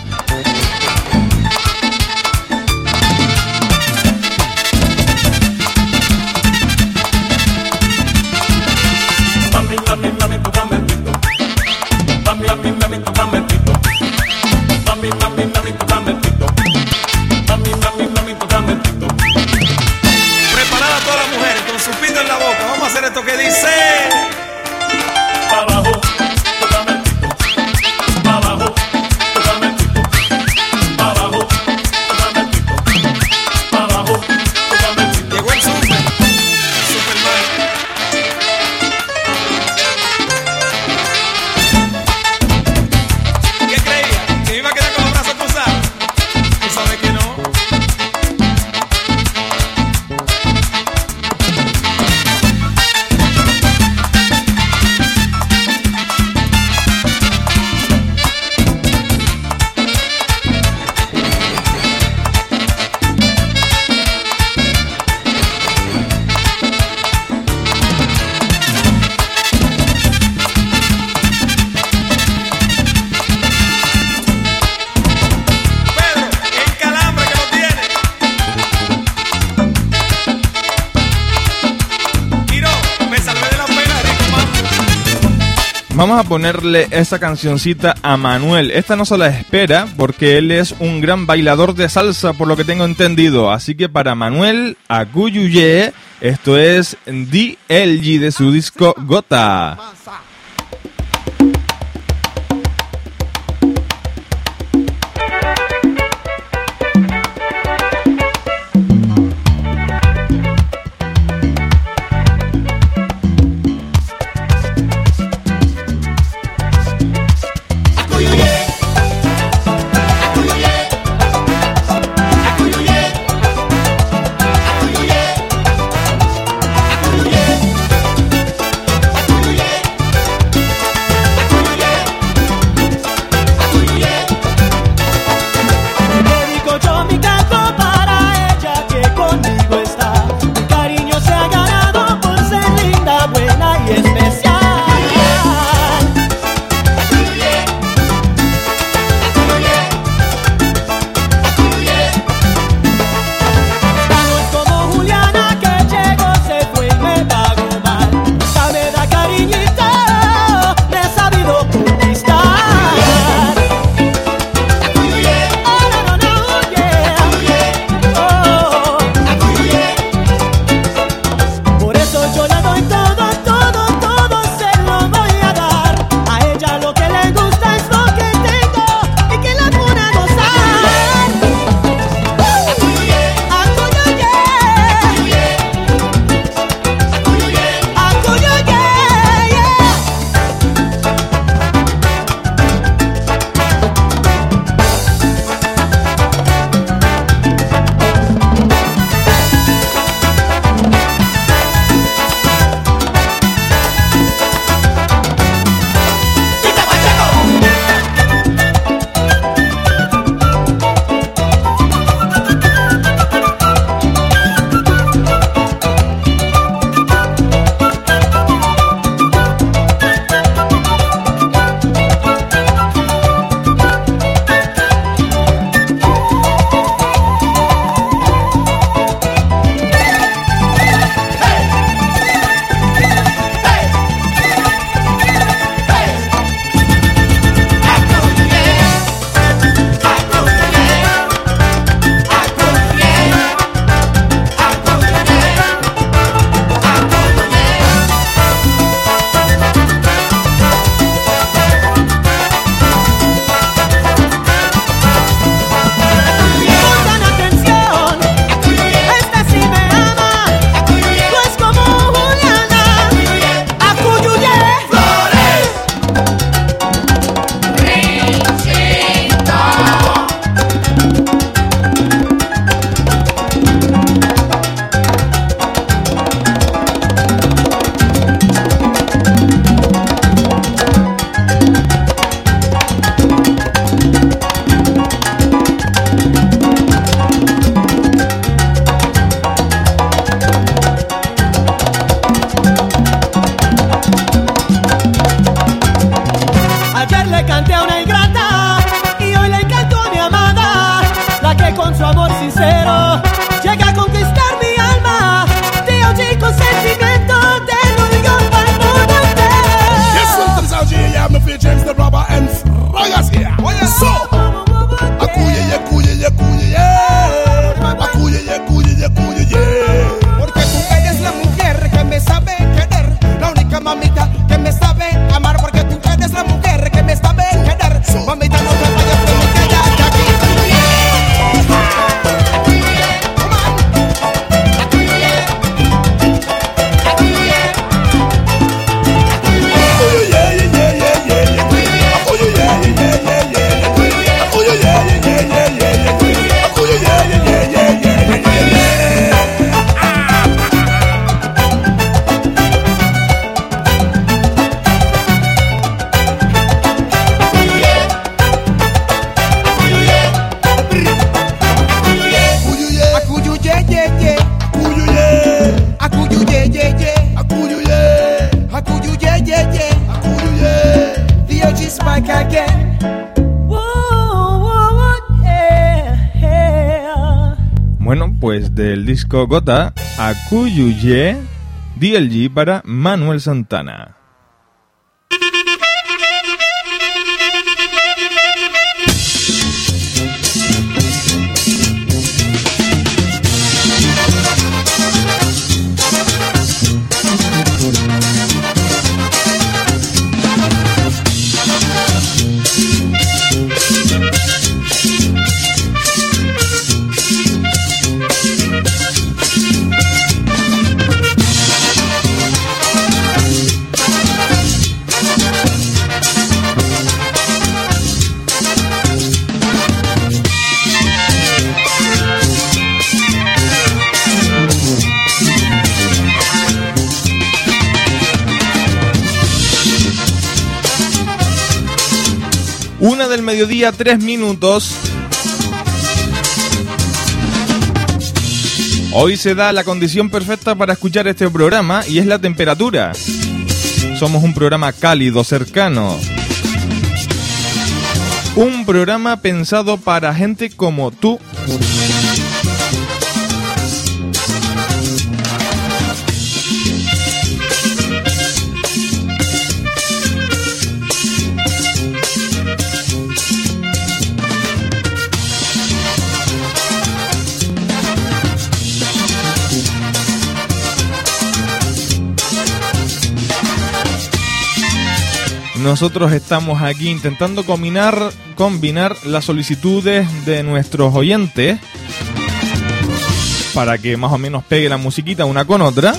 Vamos a ponerle esa cancioncita a Manuel. Esta no se la espera porque él es un gran bailador de salsa, por lo que tengo entendido. Así que para Manuel Acuyuye, esto es DLG de su disco Gota. Disco Gota, DLG para Manuel Santana. Mediodía, tres minutos. Hoy se da la condición perfecta para escuchar este programa y es la temperatura. Somos un programa cálido, cercano. Un programa pensado para gente como tú. Nosotros estamos aquí intentando combinar, combinar las solicitudes de nuestros oyentes para que más o menos pegue la musiquita una con otra.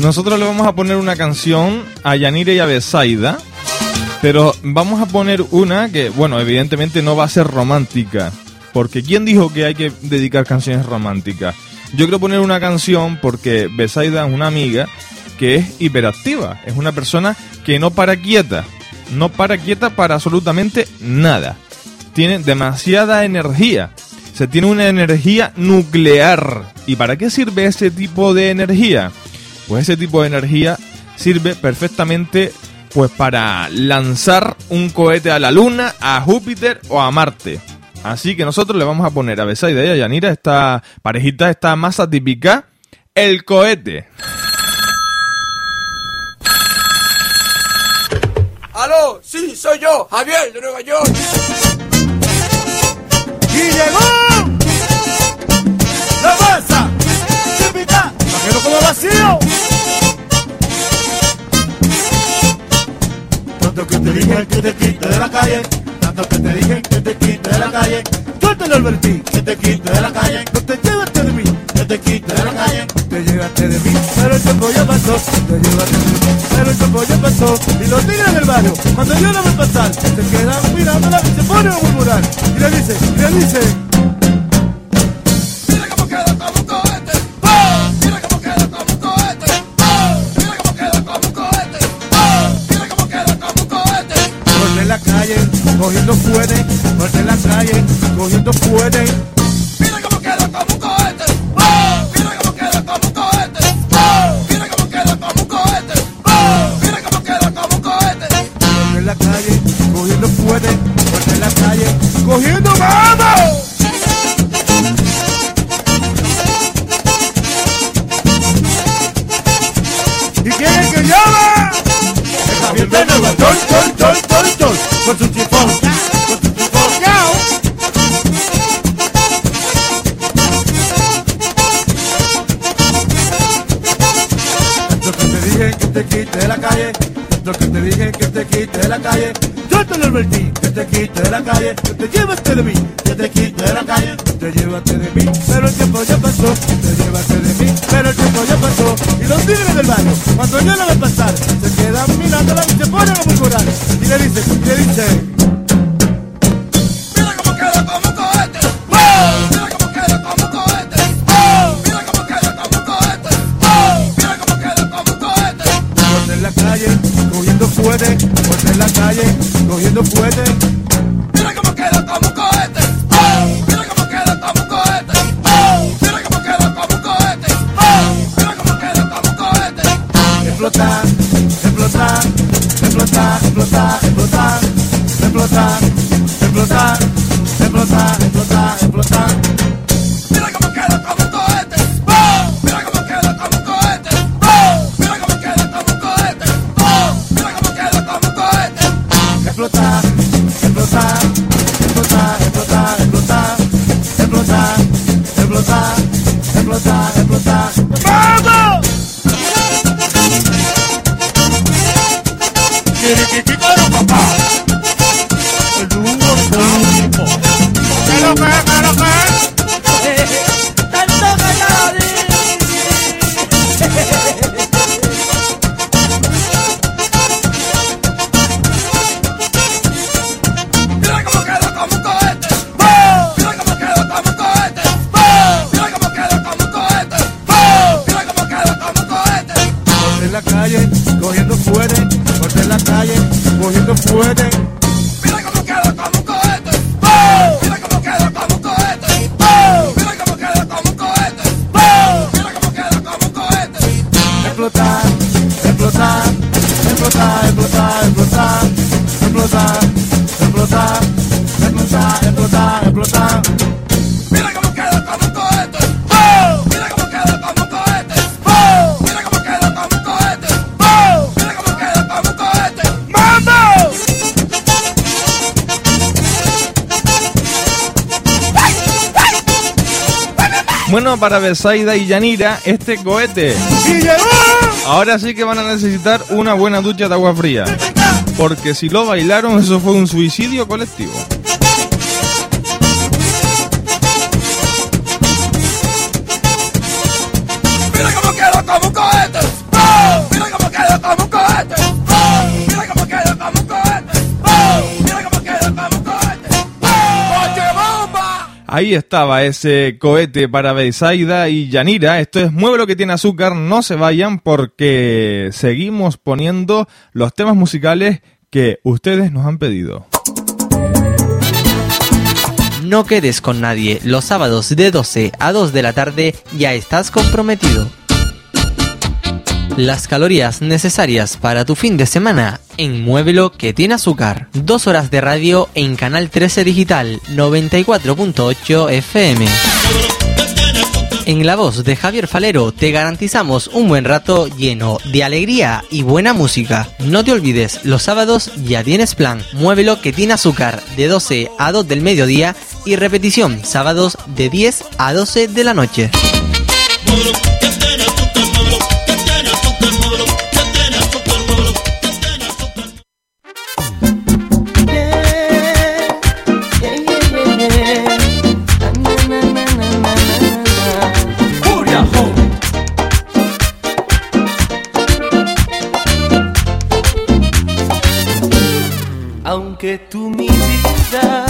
Nosotros le vamos a poner una canción a Yanire y a Besaida, pero vamos a poner una que, bueno, evidentemente no va a ser romántica, porque ¿quién dijo que hay que dedicar canciones románticas? Yo quiero poner una canción porque Besaida es una amiga que es hiperactiva, es una persona que no para quieta, no para quieta para absolutamente nada. Tiene demasiada energía, se tiene una energía nuclear. ¿Y para qué sirve ese tipo de energía? Pues ese tipo de energía sirve perfectamente pues para lanzar un cohete a la Luna, a Júpiter o a Marte. Así que nosotros le vamos a poner a Besaida y a Yanira esta parejita, esta masa típica, el cohete. ¡Aló! Sí, soy yo, Javier de Nueva York. ¡Y llegó! ¡La masa! ¡Típica! ¡Bajero como vacío! Tanto que te dije que te quite de la calle Tanto que te dije que te quite de la calle. Lo advertí que te quite de la calle. No te llevaste de mí, que te quite de la calle. Te llevaste de mí, pero el tiempo ya pasó. Te llevaste de mí, pero el tiempo ya pasó. Y los tigres del barrio, cuando yo no me pasar Se quedan mirándola y se ponen a murmurar. Y le dice, y le dice calle, cogiendo fuerte, por en la calle, cogiendo fuerte. Mira cómo queda como un cohete. ¡Oh! Mira cómo queda como un cohete. ¡Oh! Mira cómo queda como un cohete. ¡Oh! Mira cómo queda como un cohete. Por en la calle, cogiendo fuerte, por en la calle, cogiendo vamos. ¿Y quién es que llama? Es Javier de Nueva York, York, York, York, York, Lo que te dije que te quite de la calle, lo que te dije que te quite de la calle, yo te lo advertí, que te quite de la calle, que te llevaste de mí, que te quite de la calle, te llevaste de mí, pero el tiempo ya pasó, te llevaste de mí, pero el tiempo ya pasó, y los tigres del barrio, cuando yo la ve pasar, se quedan mirándola y se ponen a murmurar, y le dice, y le dice, calle cogiendo fuerte. Mira cómo queda como un cohete. Oh, mira cómo queda como un cohete. Oh, mira cómo queda como un cohete. Oh, mira cómo queda como un cohete. Explotar, explotar, explotar, explotar, explotar, explotar, explotar, explotar, explotar, explotar. Para Besaida y Yanira, este cohete. Ahora sí que van a necesitar una buena ducha de agua fría. Porque si lo bailaron, eso fue un suicidio colectivo. Ahí estaba ese cohete para Besaida y Yanira. Esto es Mueve lo que tiene azúcar. No se vayan porque seguimos poniendo los temas musicales que ustedes nos han pedido. No quedes con nadie. Los sábados de 12 a 2 de la tarde ya estás comprometido. Las calorías necesarias para tu fin de semana en Muévelo que tiene azúcar. Dos horas de radio en Canal 13 Digital 94.8 FM. En la voz de Javier Falero te garantizamos un buen rato lleno de alegría y buena música. No te olvides, los sábados ya tienes plan. Muévelo que tiene azúcar de 12 a 2 del mediodía y repetición sábados de 10 a 12 de la noche. Aunque tú mi vida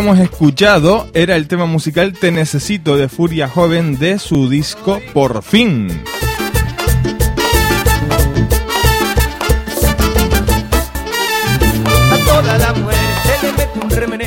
habíamos escuchado era el tema musical Te Necesito de Furia Joven de su disco Por fin.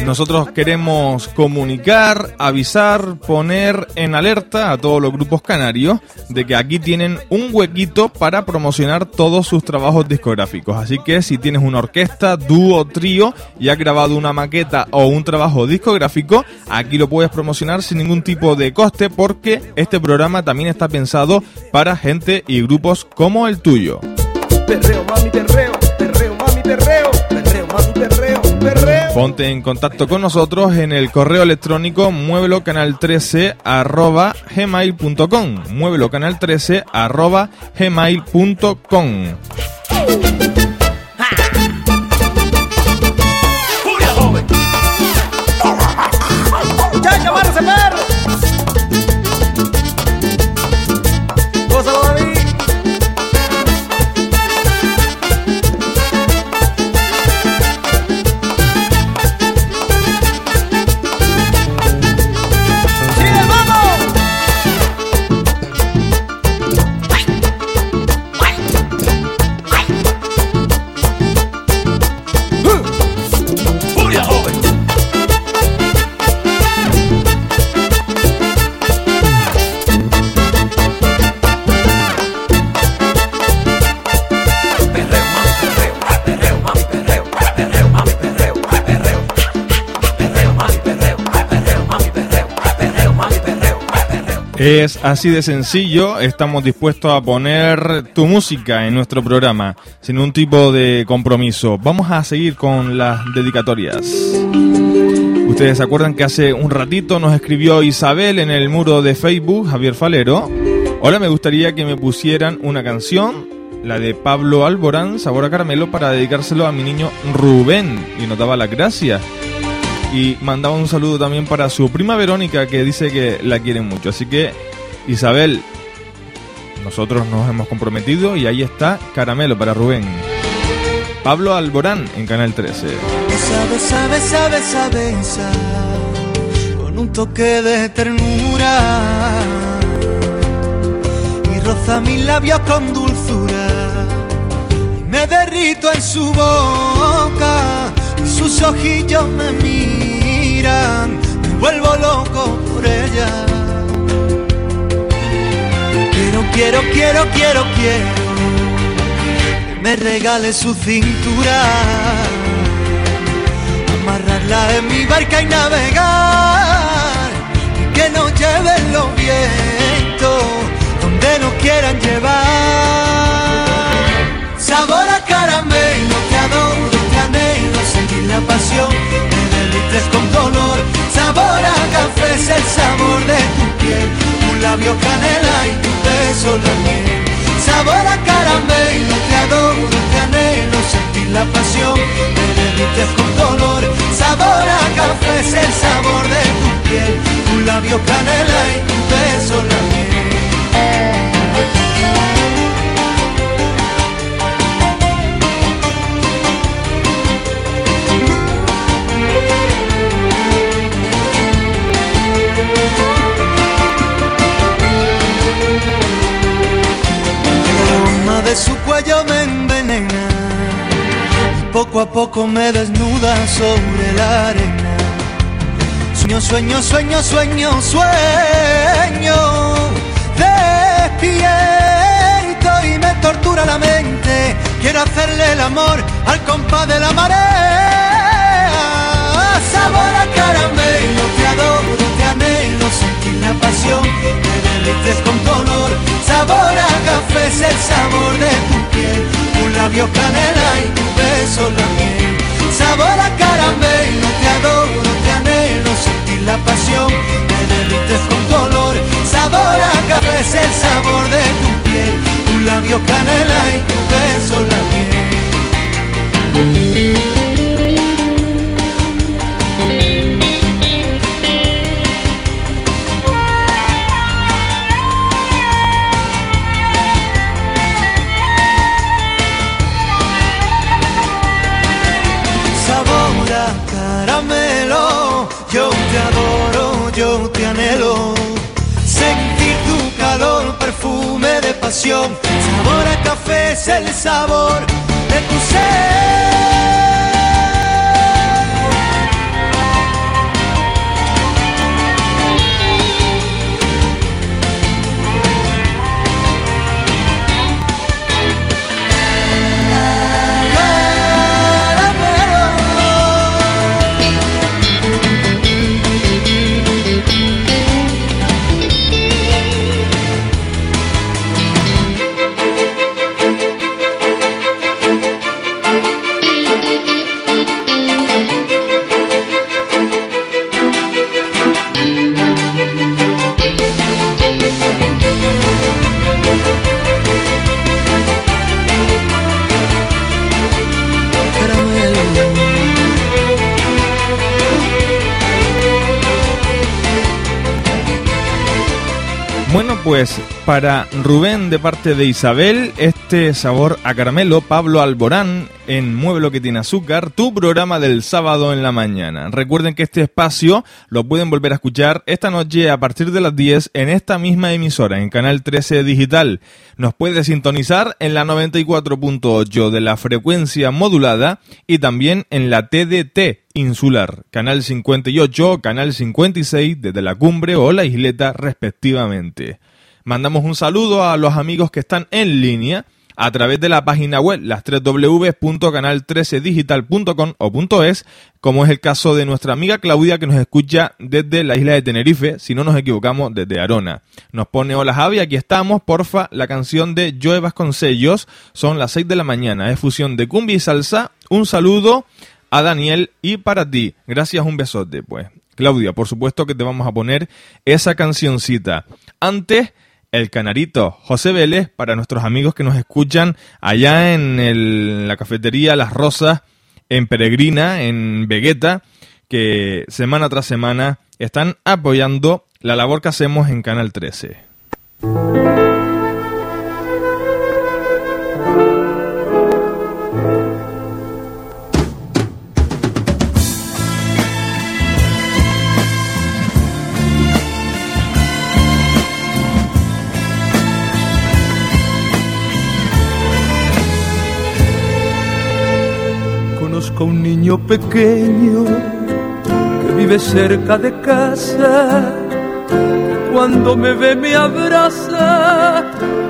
Nosotros queremos comunicar, avisar, poner en alerta a todos los grupos canarios de que aquí tienen un huequito para promocionar todos sus trabajos discográficos. Así que si tienes una orquesta, dúo, trío y has grabado una maqueta o un trabajo discográfico, aquí lo puedes promocionar sin ningún tipo de coste porque este programa también está pensado para gente y grupos como el tuyo. Mami, mami. Ponte en contacto con nosotros en el correo electrónico muévelo canal 13 arroba gmail.com muévelo canal 13 arroba gmail.com Es así de sencillo, estamos dispuestos a poner tu música en nuestro programa, sin un tipo de compromiso. Vamos a seguir con las dedicatorias. Ustedes se acuerdan que hace un ratito nos escribió Isabel en el muro de Facebook, Javier Falero. Hola, me gustaría que me pusieran una canción, la de Pablo Alborán, Sabor a Caramelo, para dedicárselo a mi niño Rubén. Y nos daba las gracias. Y mandaba un saludo también para su prima Verónica, que dice que la quieren mucho. Así que, Isabel, nosotros nos hemos comprometido y ahí está Caramelo para Rubén. Pablo Alborán en Canal 13. Sabe, sabe, sabe, sabe, con un toque de ternura y roza mis labios con dulzura y me derrito en su boca sus ojillos me miran, me vuelvo loco por ella. Quiero, quiero, quiero, quiero, quiero que me regale su cintura amarrarla en mi barca y navegar y que nos lleven los vientos donde nos quieran llevar. Sabor pasión, me derrites con dolor. Sabor a café es el sabor de tu piel, un labio canela y tu beso la miel. Sabor a caramelo, te adoro, te anhelo, sentir la pasión, me derrites con dolor. Sabor a café es el sabor de tu piel, un labio canela y tu beso la miel. Poco a poco me desnuda sobre la arena. Sueño, sueño, sueño, sueño, sueño despierto y me tortura la mente. Quiero hacerle el amor al compás de la marea. Sabor a caramelo, te adoro, te anhelo, sentir la pasión, te derrites con color. Sabor a café es el sabor de tu piel, un labio canela y tu beso la miel. Sabor a caramelo, te adoro, te anhelo, sentir la pasión, te derrites con color. Sabor a café es el sabor de tu piel, un labio canela y tu beso la miel. Anhelo. Sentir tu calor, perfume de pasión. Sabor a café es el sabor de tu ser. Pues para Rubén de parte de Isabel, este sabor a caramelo, Pablo Alborán en Mueve lo que tiene azúcar, tu programa del sábado en la mañana. Recuerden que este espacio lo pueden volver a escuchar esta noche a partir de las 10 en esta misma emisora, en Canal 13 Digital. Nos puede sintonizar en la 94.8 de la frecuencia modulada y también en la TDT insular, Canal 58, Canal 56 desde la cumbre o la isleta respectivamente. Mandamos un saludo a los amigos que están en línea a través de la página web las www.canal13digital.com o .es, como es el caso de nuestra amiga Claudia que nos escucha desde la isla de Tenerife, si no nos equivocamos, desde Arona. Nos pone hola Javi, aquí estamos, porfa, la canción de Joe Vasconcellos, son las 6 de la mañana, es fusión de cumbia y salsa, un saludo a Daniel y para ti, gracias, un besote, pues. Claudia, por supuesto que te vamos a poner esa cancioncita. Antes, el canarito José Vélez, para nuestros amigos que nos escuchan allá en la cafetería Las Rosas, en Peregrina, en Vegueta, que semana tras semana están apoyando la labor que hacemos en Canal 13. Niño pequeño que vive cerca de casa. Cuando me ve me abraza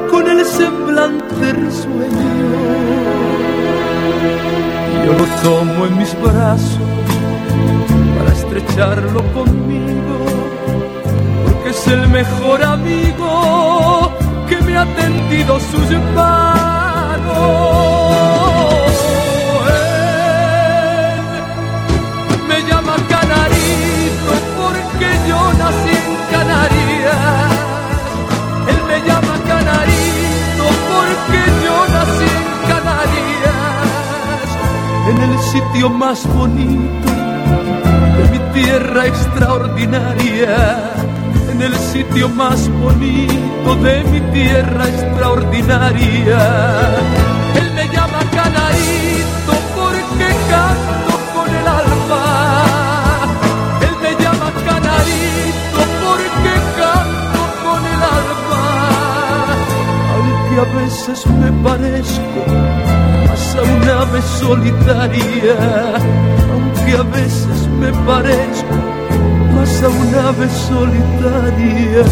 con el semblante risueño. Yo lo tomo en mis brazos para estrecharlo conmigo, porque es el mejor amigo que me ha tendido sus manos. Me llama Canarito porque yo nací en Canarias. Él me llama Canarito porque yo nací en Canarias. En el sitio más bonito de mi tierra extraordinaria. En el sitio más bonito de mi tierra extraordinaria. Él me llama Canarito veces me parezco más a un ave solitaria. Aunque a veces me parezco más a un ave solitaria.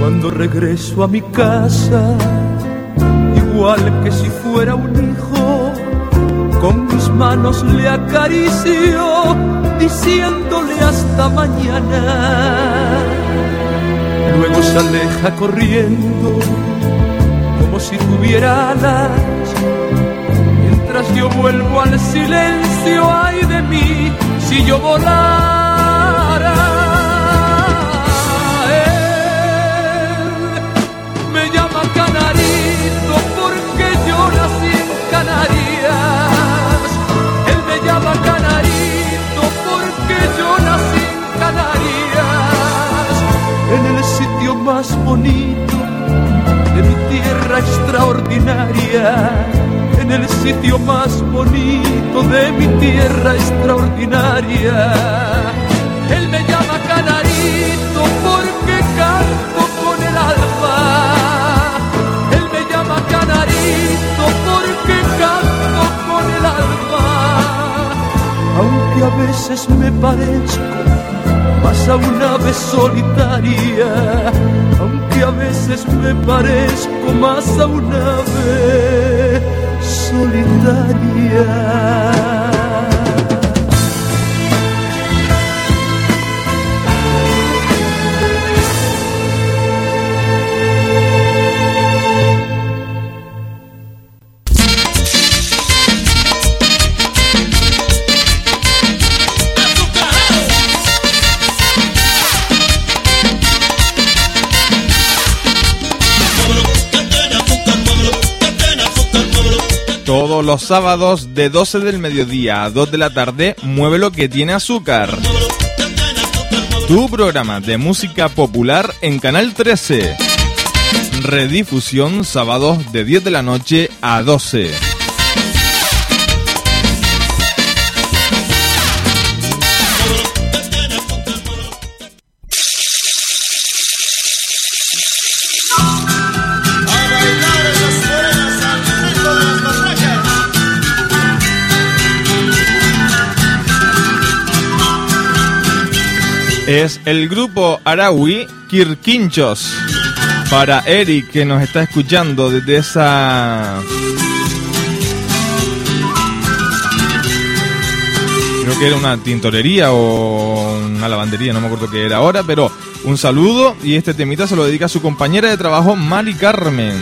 Cuando regreso a mi casa, igual que si fuera un hijo, con mis manos le acaricio, diciéndole hasta mañana. Luego se aleja corriendo, como si tuviera alas, mientras yo vuelvo al silencio, ay de mí, si yo volara. Más bonito de mi tierra extraordinaria. En el sitio más bonito de mi tierra extraordinaria. Él me llama Canarito porque canto con el alma. Él me llama Canarito porque canto con el alma. Aunque a veces me parezco más a una ave solitaria, aunque a veces me parezco más a una ave solitaria. Todos los sábados de 12 del mediodía a 2 de la tarde, mueve lo que tiene azúcar. Tu programa de música popular en Canal 13. Redifusión sábados de 10 de la noche a 12. Es el grupo Araui Kirquinchos. Para Eric que nos está escuchando desde esa... Creo que era una tintorería o una lavandería, no me acuerdo qué era ahora, pero un saludo y este temita se lo dedica a su compañera de trabajo Mari Carmen.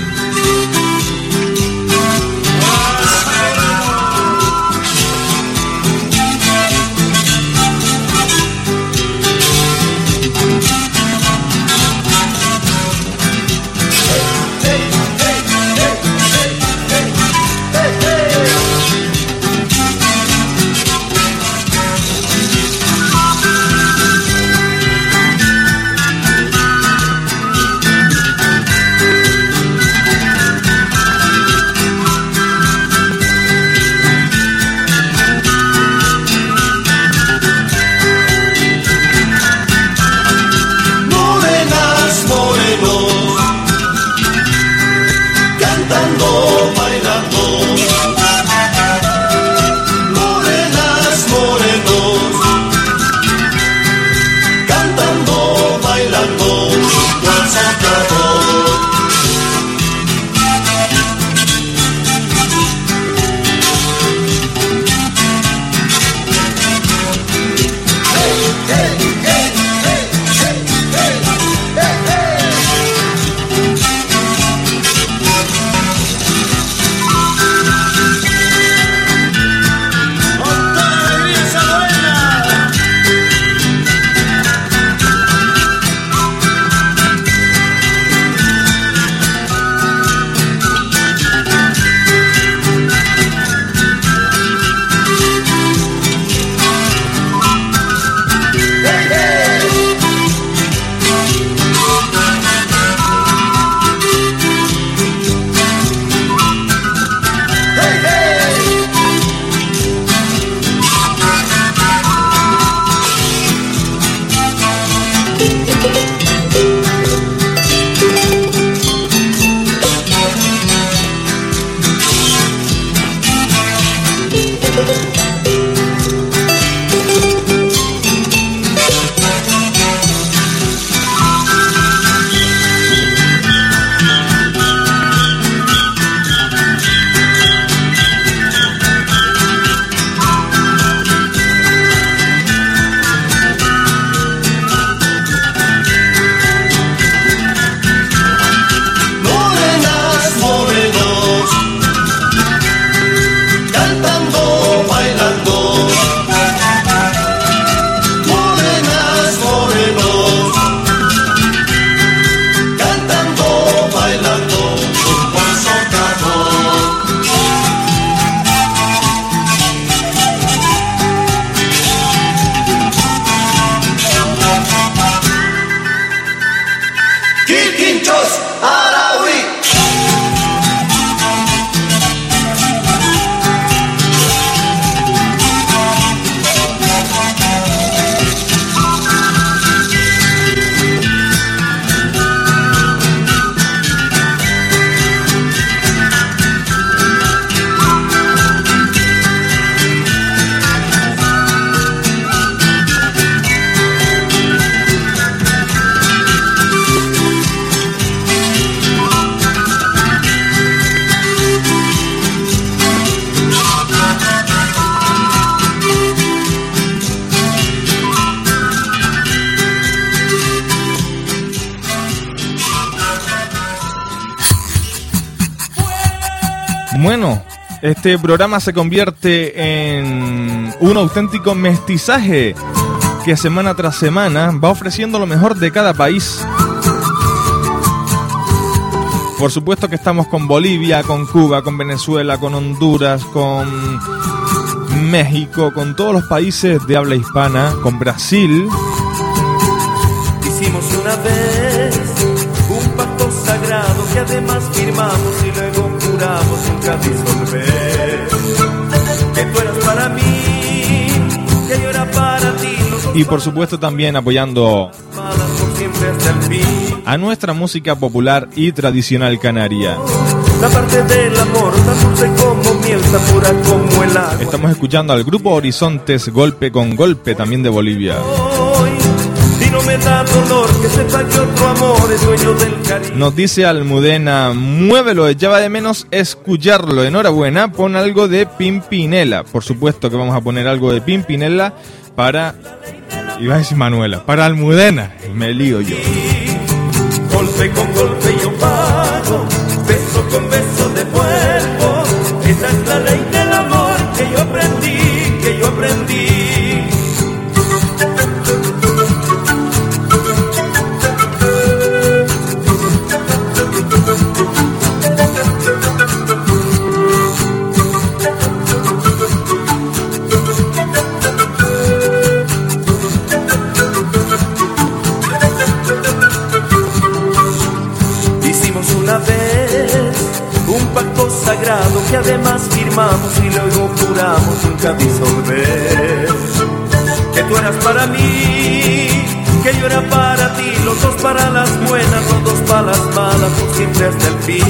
Yes, I este programa se convierte en un auténtico mestizaje que semana tras semana va ofreciendo lo mejor de cada país. Por supuesto que estamos con Bolivia, con Cuba, con Venezuela, con Honduras, con México, con todos los países de habla hispana, con Brasil. Hicimos una vez un pacto sagrado que además firmamos y luego juramos nunca disolver. Que tú eras para mí, que yo era para ti, los Y por supuesto también apoyando a nuestra música popular y tradicional canaria. La parte del amor tan dulce como miel, tan pura como el agua. Estamos escuchando al grupo Horizontes Golpe con Golpe también de Bolivia. Y no me da dolor que sepa que otro amor es dueño del cariño. Nos dice Almudena, muévelo, echaba de menos escucharlo. Enhorabuena, pon algo de Pimpinela. Por supuesto que vamos a poner algo de Pimpinela para... Iba a decir Manuela, para Almudena. Me lío yo. Golpe con golpe yo pago, beso con beso devuelvo. Esa es la ley que además firmamos y luego juramos nunca disolver. Que tú eras para mí, que yo era para ti, los dos para las buenas, los dos para las malas, por siempre hasta el fin.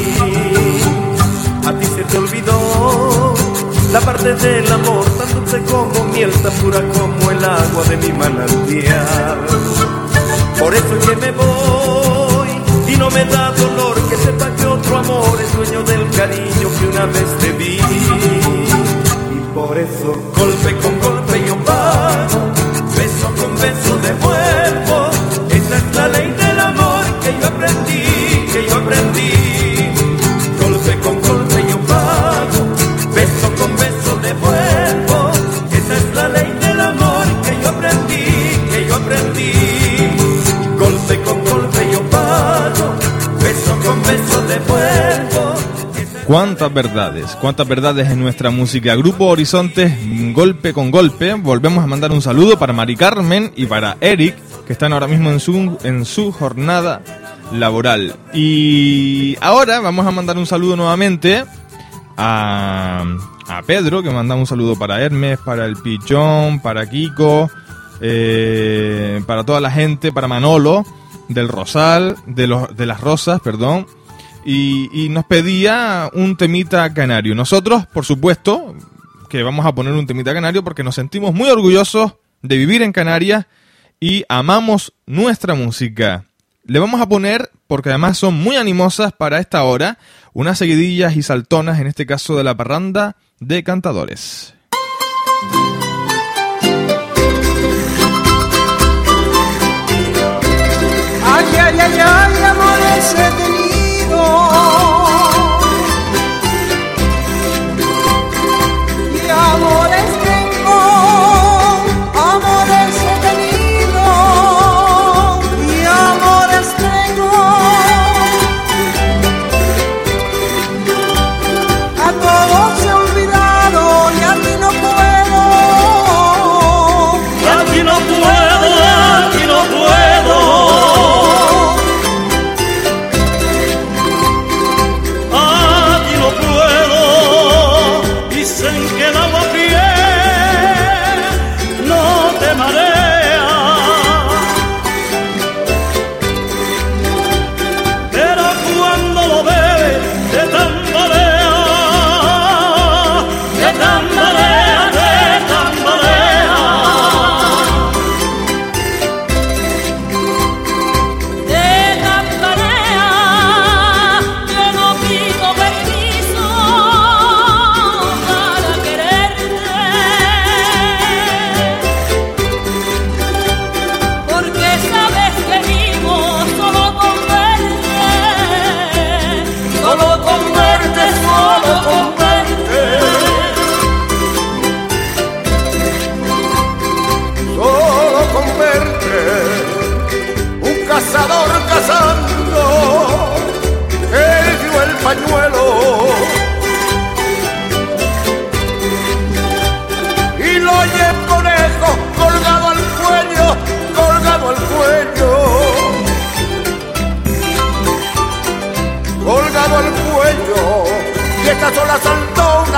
A ti se te olvidó la parte del amor, tan dulce como miel, tan pura como el agua de mi manantial. Por eso es que me voy y no me da dolor que sepa que amor es dueño del cariño que una vez te di. Y por eso golpe con golpe Cuántas verdades, cuántas verdades en nuestra música. Grupo Horizontes, golpe con golpe. Volvemos a mandar un saludo para Mari Carmen y para Eric, que están ahora mismo en su, en su jornada laboral. Y ahora vamos a mandar un saludo nuevamente a, a Pedro, que manda un saludo para Hermes, para el Pichón, para Kiko, eh, para toda la gente, para Manolo, del Rosal, de, los, de las Rosas, perdón. Y, nos pedía un temita canario. Nosotros, por supuesto, que vamos a poner un temita canario porque nos sentimos muy orgullosos de vivir en Canarias y amamos nuestra música. Le vamos a poner, porque además son muy animosas para esta hora, unas seguidillas y saltonas, en este caso de la parranda de cantadores. Ay, ay, ay, ay,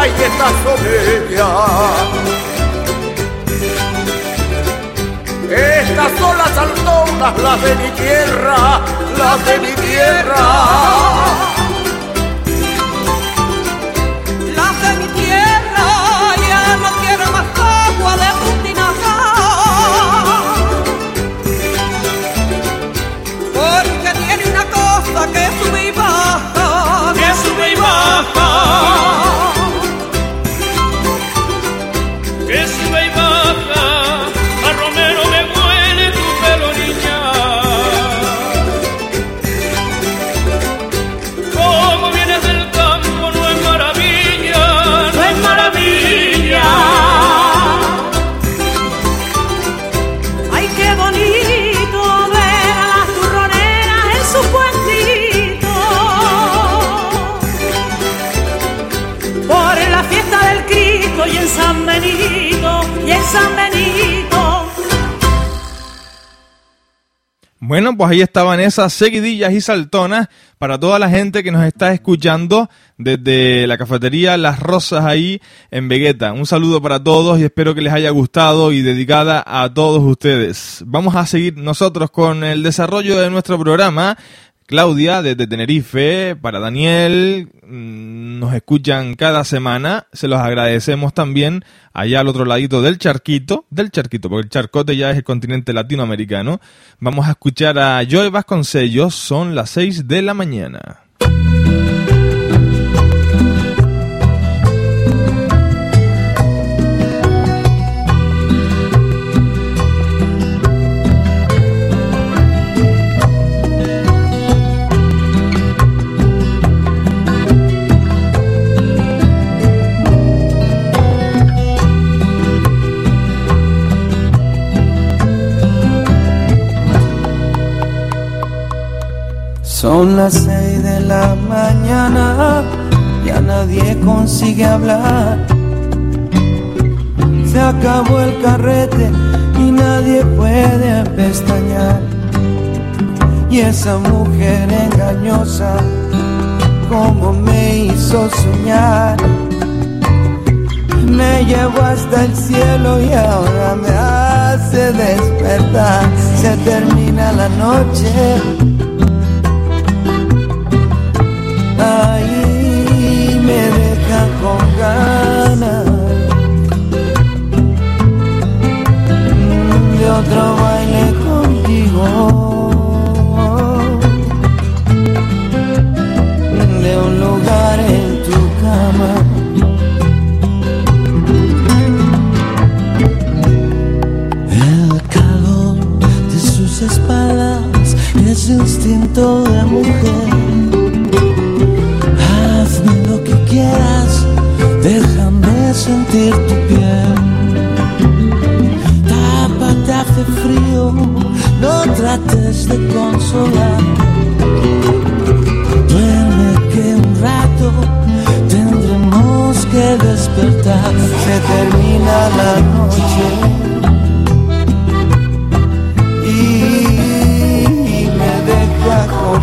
saltonas y estas son ellas. Estas son las saltonas, las de mi tierra, las de mi tierra. Bueno, pues ahí estaban esas seguidillas y saltonas para toda la gente que nos está escuchando desde la cafetería Las Rosas ahí en Vegueta. Un saludo para todos y espero que les haya gustado y dedicada a todos ustedes. Vamos a seguir nosotros con el desarrollo de nuestro programa. Claudia desde Tenerife, para Daniel, mm, nos escuchan cada semana, se los agradecemos también allá al otro ladito del charquito, del charquito, porque el charcote ya es el continente latinoamericano. Vamos a escuchar a Joy Vasconcellos, son las 6 de la mañana. Son las seis de la mañana, ya nadie consigue hablar. Se acabó el carrete y nadie puede pestañear. Y esa mujer engañosa, como me hizo soñar, me llevó hasta el cielo y ahora me hace despertar. Se termina la noche de otro baile contigo, de un lugar en tu cama. El calor de sus espaldas es instinto de mujer. Hazme lo que quieras, déjame sentir tu piel. Tápate, hace frío, no trates de consolar. Duerme que un rato tendremos que despertar. Se termina la noche. Y me deja con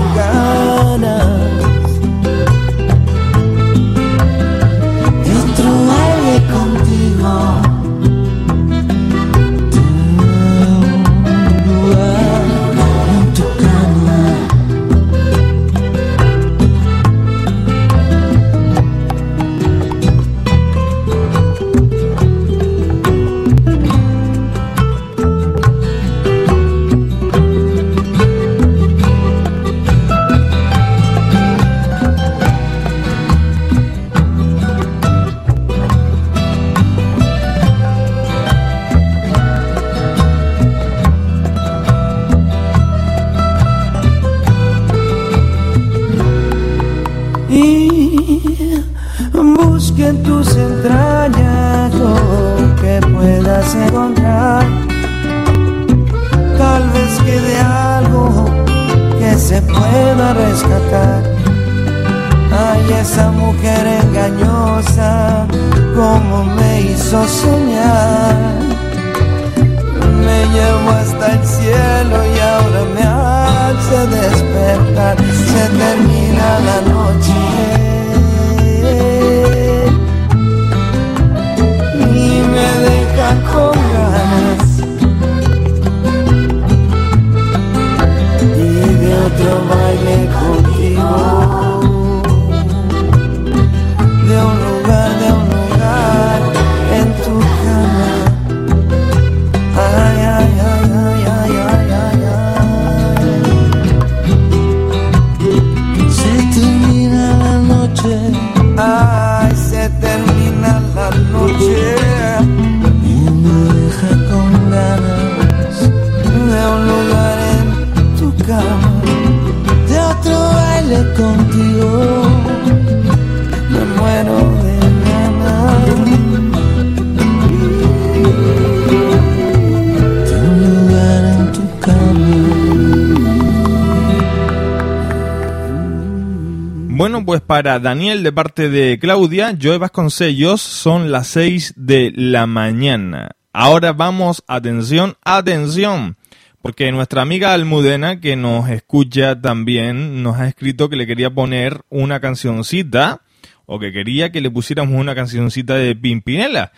para Daniel de parte de Claudia, Joe Vasconcellos, son las 6 de la mañana. Ahora vamos, atención, atención, porque nuestra amiga Almudena, que nos escucha también, nos ha escrito que le quería poner una cancioncita, o que quería que le pusiéramos una cancioncita de Pimpinela.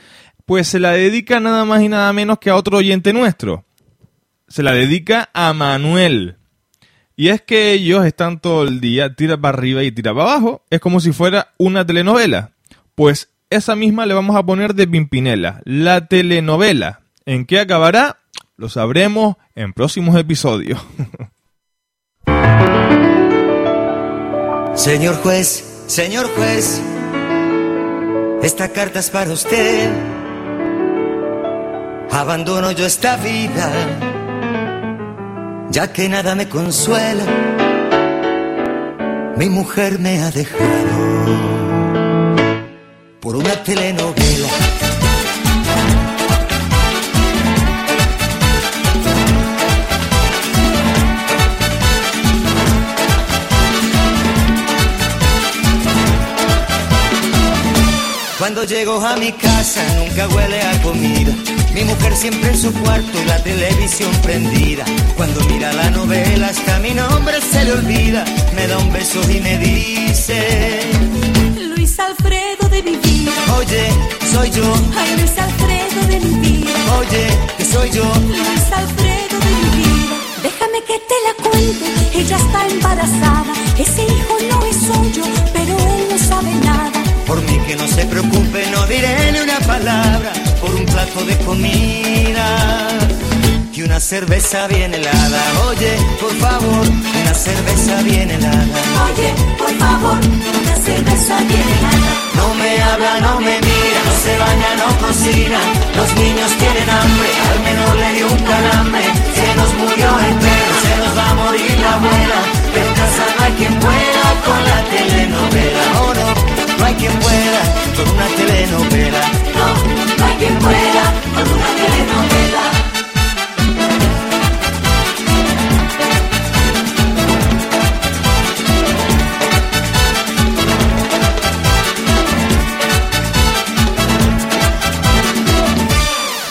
Pues se la dedica nada más y nada menos que a otro oyente nuestro. Se la dedica a Manuel. Y es que ellos están todo el día tira para arriba y tira para abajo. Es como si fuera una telenovela. Pues esa misma le vamos a poner de Pimpinela, la telenovela. ¿En qué acabará? Lo sabremos en próximos episodios. Señor juez, señor juez, esta carta es para usted. Abandono yo esta vida, ya que nada me consuela. Mi mujer me ha dejado por una telenovela. Cuando llego a mi casa nunca huele a comida. Mi mujer siempre en su cuarto la televisión prendida. Cuando mira la novela hasta mi nombre se le olvida. Me da un beso y me dice... Luis Alfredo de mi vida. Oye, soy yo. Ay, Luis Alfredo de mi vida. Oye, que soy yo. Luis Alfredo de mi vida. Déjame que te la cuente. Ella está embarazada. Ese hijo no es suyo, pero él no sabe nada. Por mí que no se preocupe, no diré ni una palabra plato de comida y una cerveza bien helada. Oye, por favor, una cerveza bien helada. Oye, por favor, una cerveza bien helada. No me habla, no me mira, no se baña, no cocina. Los niños tienen hambre, al menor le dio un calambre. Se nos murió el perro, se nos va a morir la abuela. Pero casa no hay quien pueda con la telenovela. Oh no, no hay quien pueda con una telenovela. No, no hay quien pueda con una telenovela.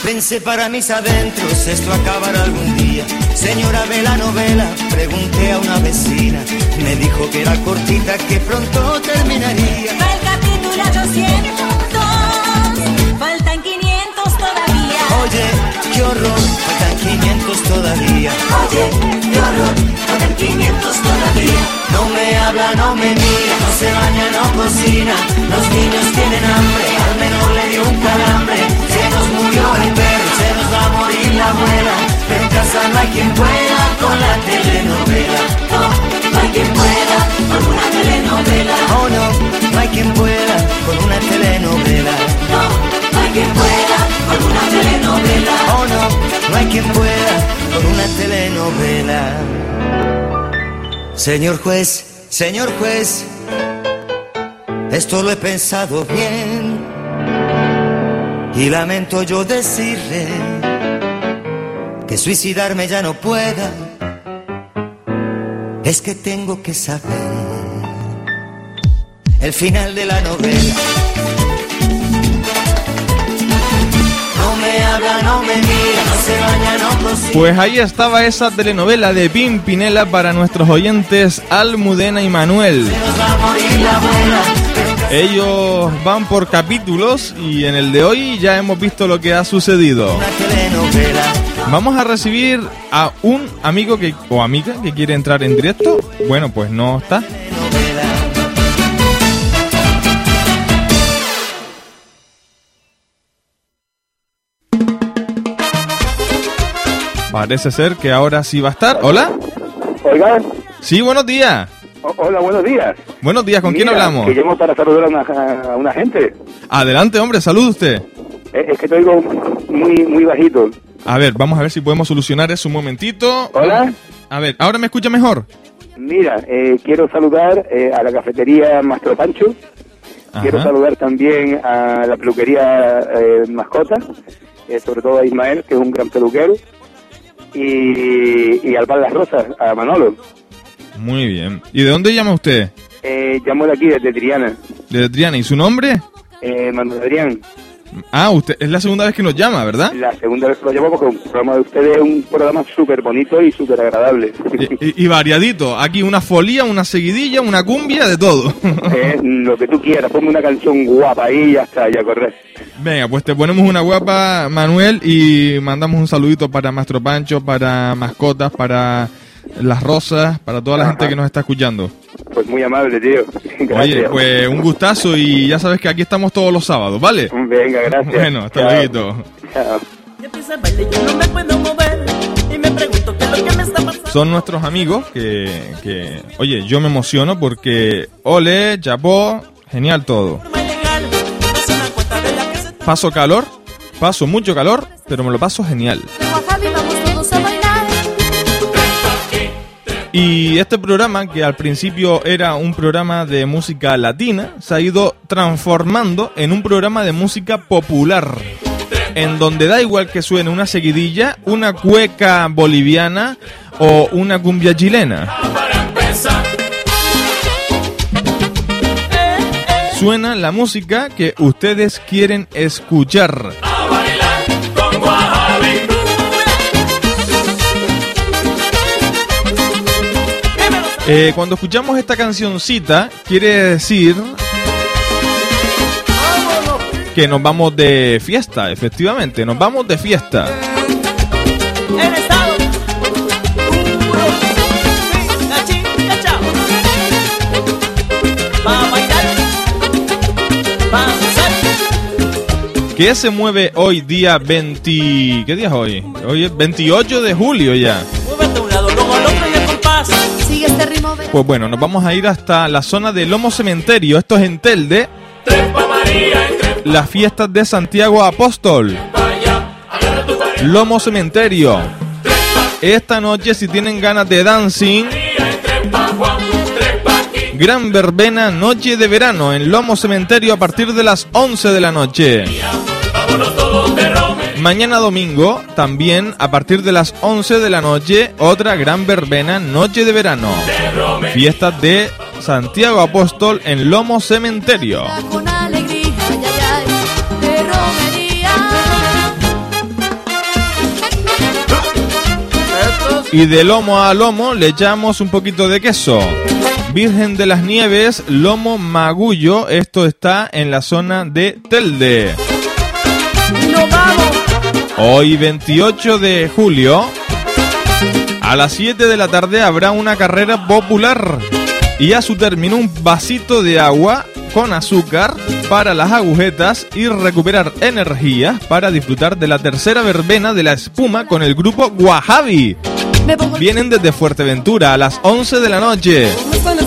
Pensé para mis adentros, esto acabará algún día. Señora, ve la novela, pregunté a una vecina. Me dijo que era cortita, que pronto terminaría. Capítulo 802. Faltan 500 todavía. Oye, qué horror, faltan 500 todavía. Oye, qué horror, faltan 500 todavía. No me habla, no me mira, no se baña, no cocina. Los niños tienen hambre, al menor le dio un calambre. Se nos murió el perro, se nos va a morir la abuela. Pero en casa no hay quien pueda con la telenovela. No, no hay quien pueda con una telenovela. Oh no, no hay quien pueda con una telenovela. No, no hay quien pueda con una telenovela. Oh no, no hay quien pueda con una telenovela. Señor juez, señor juez, esto lo he pensado bien y lamento yo decirle que suicidarme ya no pueda. Es que tengo que saber el final de la novela. No me habla, no me mira, no se baña, no cocina. Pues ahí estaba esa telenovela de Pimpinela para nuestros oyentes Almudena y Manuel. Nos va a morir la abuela. Ellos van por capítulos y en el de hoy ya hemos visto lo que ha sucedido. Una telenovela. Vamos a recibir a un amigo que, o amiga que quiere entrar en directo. Bueno, pues no está. Parece ser que ahora sí va a estar. ¿Hola? Oigan, Sí, buenos días. o- hola, buenos días. Buenos días, ¿con quién hablamos? Que llamo para saludar a una, a una gente. Adelante, hombre, salude usted. Es, es que te oigo muy, muy bajito. A ver, vamos a ver si podemos solucionar eso un momentito. Hola. A ver, ¿ahora me escucha mejor? Mira, eh, quiero saludar eh, a la cafetería Mastro Pancho. Quiero saludar también a la peluquería eh, Mascota, eh, sobre todo a Ismael, que es un gran peluquero. Y, y al Bar Las Rosas, a Manolo. Muy bien. ¿Y de dónde llama usted? Eh, llamo de aquí, desde Triana. De Triana. ¿Y su nombre? Eh, Manuel Adrián. Ah, usted es la segunda vez que nos llama, ¿verdad? La segunda vez que lo llamo porque el programa de ustedes es un programa súper bonito y súper agradable. Y, y variadito. Aquí una folía, una seguidilla, una cumbia, de todo. Eh, lo que tú quieras, ponme una canción guapa ahí y ya está, ya correr. Venga, pues te ponemos una guapa, Manuel, y mandamos un saludito para Mastro Pancho, para Mascotas, para Las Rosas, para toda la gente que nos está escuchando. Pues muy amable, tío. Gracias. Oye, pues un gustazo y ya sabes que aquí estamos todos los sábados, ¿vale? Venga, gracias. Bueno, hasta luego. Chao. Son nuestros amigos que, que, oye, yo me emociono porque, ole, chapó, genial todo. Paso calor, paso mucho calor, pero me lo paso genial. Y este programa, que al principio era un programa de música latina, se ha ido transformando en un programa de música popular. En donde da igual que suene una seguidilla, una cueca boliviana o una cumbia chilena. Suena la música que ustedes quieren escuchar. Eh, cuando escuchamos esta cancioncita, quiere decir que nos vamos de fiesta, efectivamente, nos vamos de fiesta. ¿Qué se mueve hoy día 20... ¿Qué día es hoy? Hoy es 28 de julio ya. Sigue este ritmo, ven. Pues bueno, nos vamos a ir hasta la zona de Lomo Cementerio, esto es en Telde. Las fiestas de Santiago Apóstol. Lomo Cementerio. Esta noche, si tienen ganas de dancing, gran verbena, noche de verano en Lomo Cementerio a partir de las 11 de la noche. Mañana domingo, también a partir de las 11 de la noche, otra gran verbena, noche de verano. Fiestas de Santiago Apóstol en Lomo Cementerio. Y de lomo a lomo le echamos un poquito de queso. Virgen de las Nieves, lomo magullo. Esto está en la zona de Telde. Nos vamos. Hoy 28 de julio, a las 7 de la tarde habrá una carrera popular. Y a su término un vasito de agua con azúcar para las agujetas y recuperar energía para disfrutar de la tercera verbena de la espuma con el grupo pongo Vienen desde Fuerteventura a las 11 de la noche.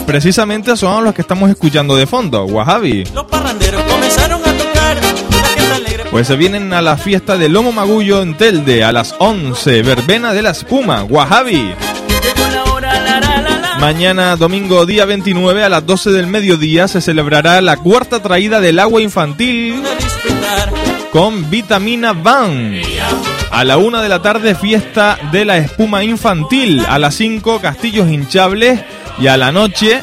Precisamente son los que estamos escuchando de fondo, Wahabi. Los parranderos comenzaron a tocar. Pues se vienen a la fiesta de Lomo Magullo en Telde a las 11, verbena de la espuma, la. Mañana domingo día 29 a las 12 del mediodía se celebrará la cuarta traída del agua infantil con Vitamina Van. A la una de la tarde fiesta de la espuma infantil. A las 5 castillos hinchables. Y a la noche,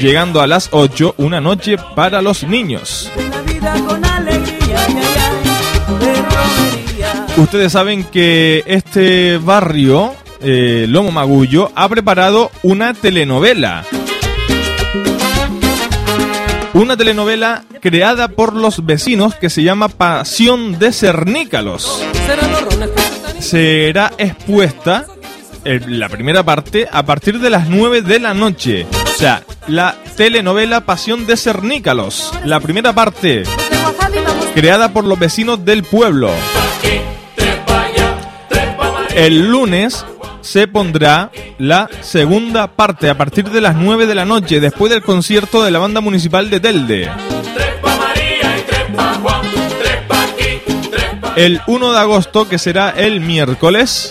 llegando a las 8, una noche para los niños. Ustedes saben que este barrio, eh, Lomo Magullo, ha preparado una telenovela. Una telenovela creada por los vecinos que se llama Pasión de Cernícalos. Será expuesta la primera parte a partir de las 9 de la noche. O sea, la telenovela Pasión de Cernícalos. La primera parte, creada por los vecinos del pueblo. El lunes se pondrá la segunda parte a partir de las 9 de la noche, después del concierto de la banda municipal de Telde. El 1 de agosto, que será el miércoles,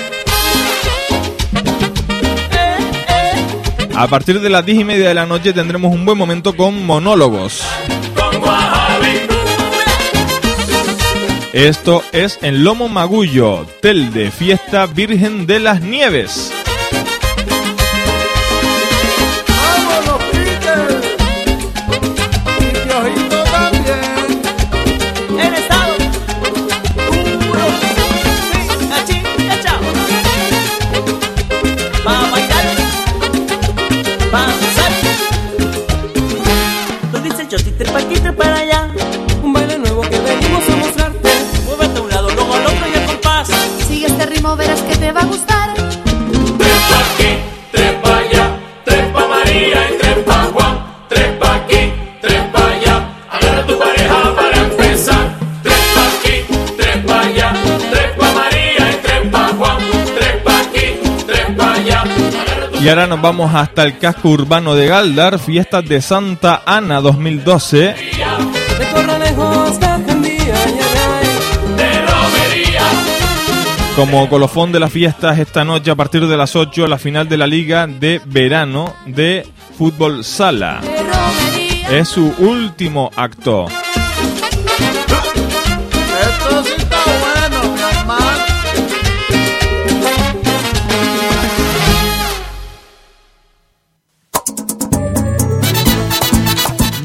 A partir de las 10 y media de la noche tendremos un buen momento con monólogos. Esto es en Lomo Magullo, Telde, Fiesta Virgen de las Nieves. Y ahora nos vamos hasta el casco urbano de Galdar, fiestas de Santa Ana 2012. De Corralejo hasta Jandía, ay, ay, ay. De romería, Como colofón de las fiestas esta noche a partir de las 8 la final de la liga de verano de fútbol sala. Es su último acto.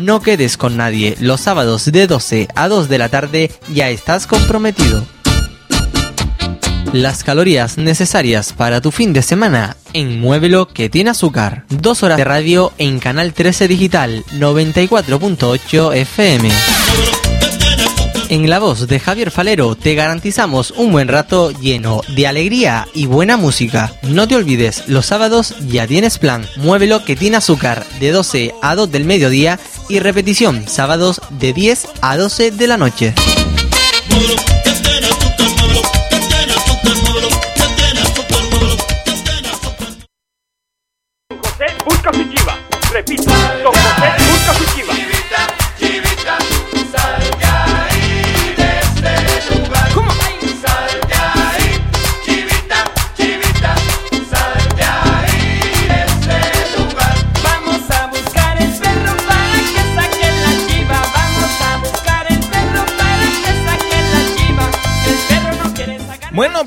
No quedes con nadie. Los sábados de 12 a 2 de la tarde ya estás comprometido. Las calorías necesarias para tu fin de semana en Muévelo que tiene azúcar. Dos horas de radio en Canal 13 Digital 94.8 FM. En la voz de Javier Falero te garantizamos un buen rato lleno de alegría y buena música. No te olvides, los sábados ya tienes plan. Muévelo que tiene azúcar de 12 a 2 del mediodía y repetición sábados de 10 a 12 de la noche.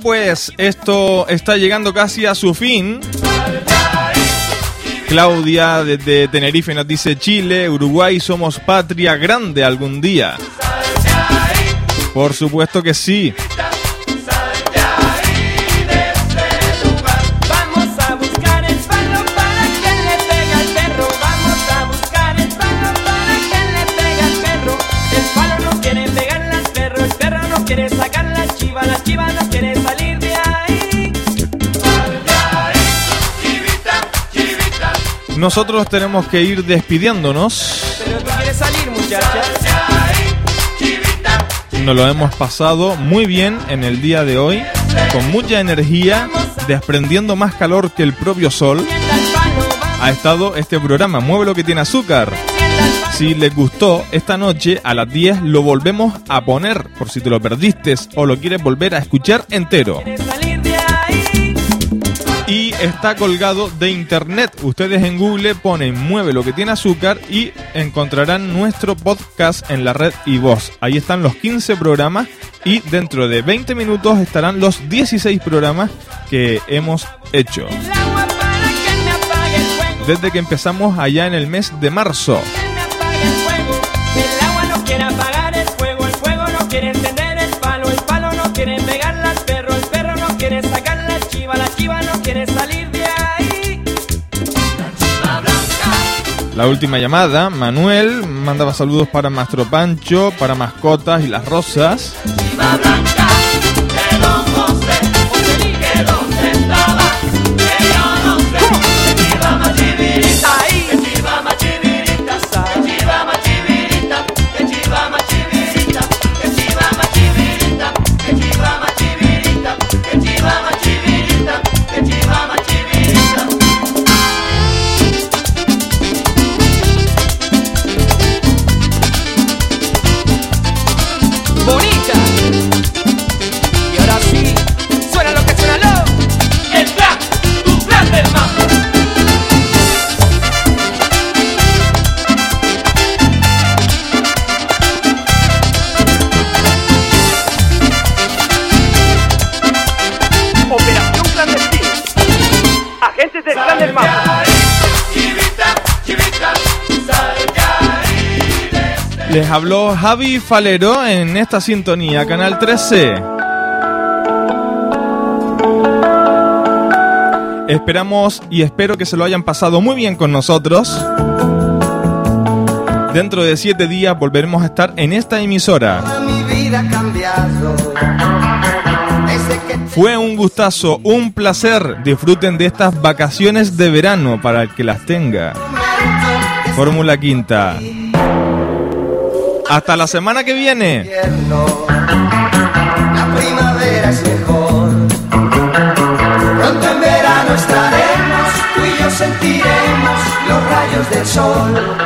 Pues esto está llegando casi a su fin. Claudia desde Tenerife nos dice Chile, Uruguay somos patria grande algún día. Por supuesto que sí. Nosotros tenemos que ir despidiéndonos. Pero tú quieres salir. Nos lo hemos pasado muy bien en el día de hoy, con mucha energía, desprendiendo más calor que el propio sol. Ha estado este programa, Mueve lo que tiene azúcar. Si les gustó, esta noche a las 10 lo volvemos a poner, por si te lo perdiste o lo quieres volver a escuchar entero. Está colgado de internet. Ustedes en Google ponen Mueve lo que tiene azúcar y encontrarán nuestro podcast en la red y voz. Ahí están los 15 programas y dentro de 20 minutos estarán los 16 programas que hemos hecho. Desde que empezamos allá en el mes de marzo. Quiere el perro. Quiere. La La última llamada, Manuel mandaba saludos para Mastro Pancho, para mascotas y las rosas. Les habló Javi Falero en esta sintonía, Canal 13. Esperamos y espero que se lo hayan pasado muy bien con nosotros. Dentro de siete días volveremos a estar en esta emisora. Fue un gustazo, un placer. Disfruten de estas vacaciones de verano para el que las tenga. Fórmula Quinta. Hasta la semana que viene. la primavera es mejor. Pronto en verano estaremos, tú y yo sentiremos los rayos del sol.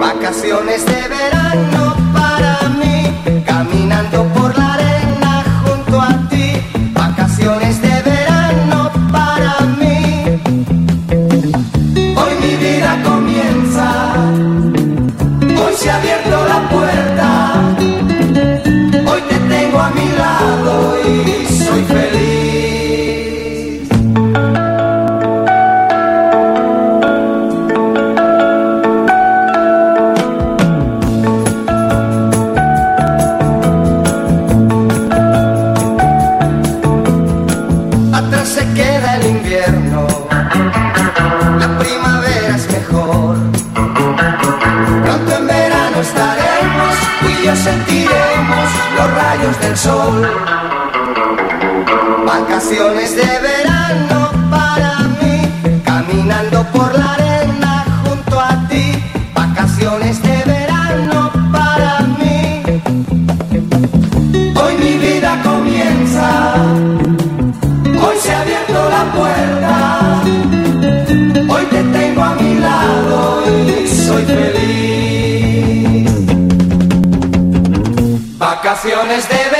Vacaciones de verano Vacaciones de verano para mí, caminando por la arena junto a ti. Vacaciones de verano para mí. Hoy mi vida comienza, hoy se ha abierto la puerta. Hoy te tengo a mi lado y soy feliz. Vacaciones de verano.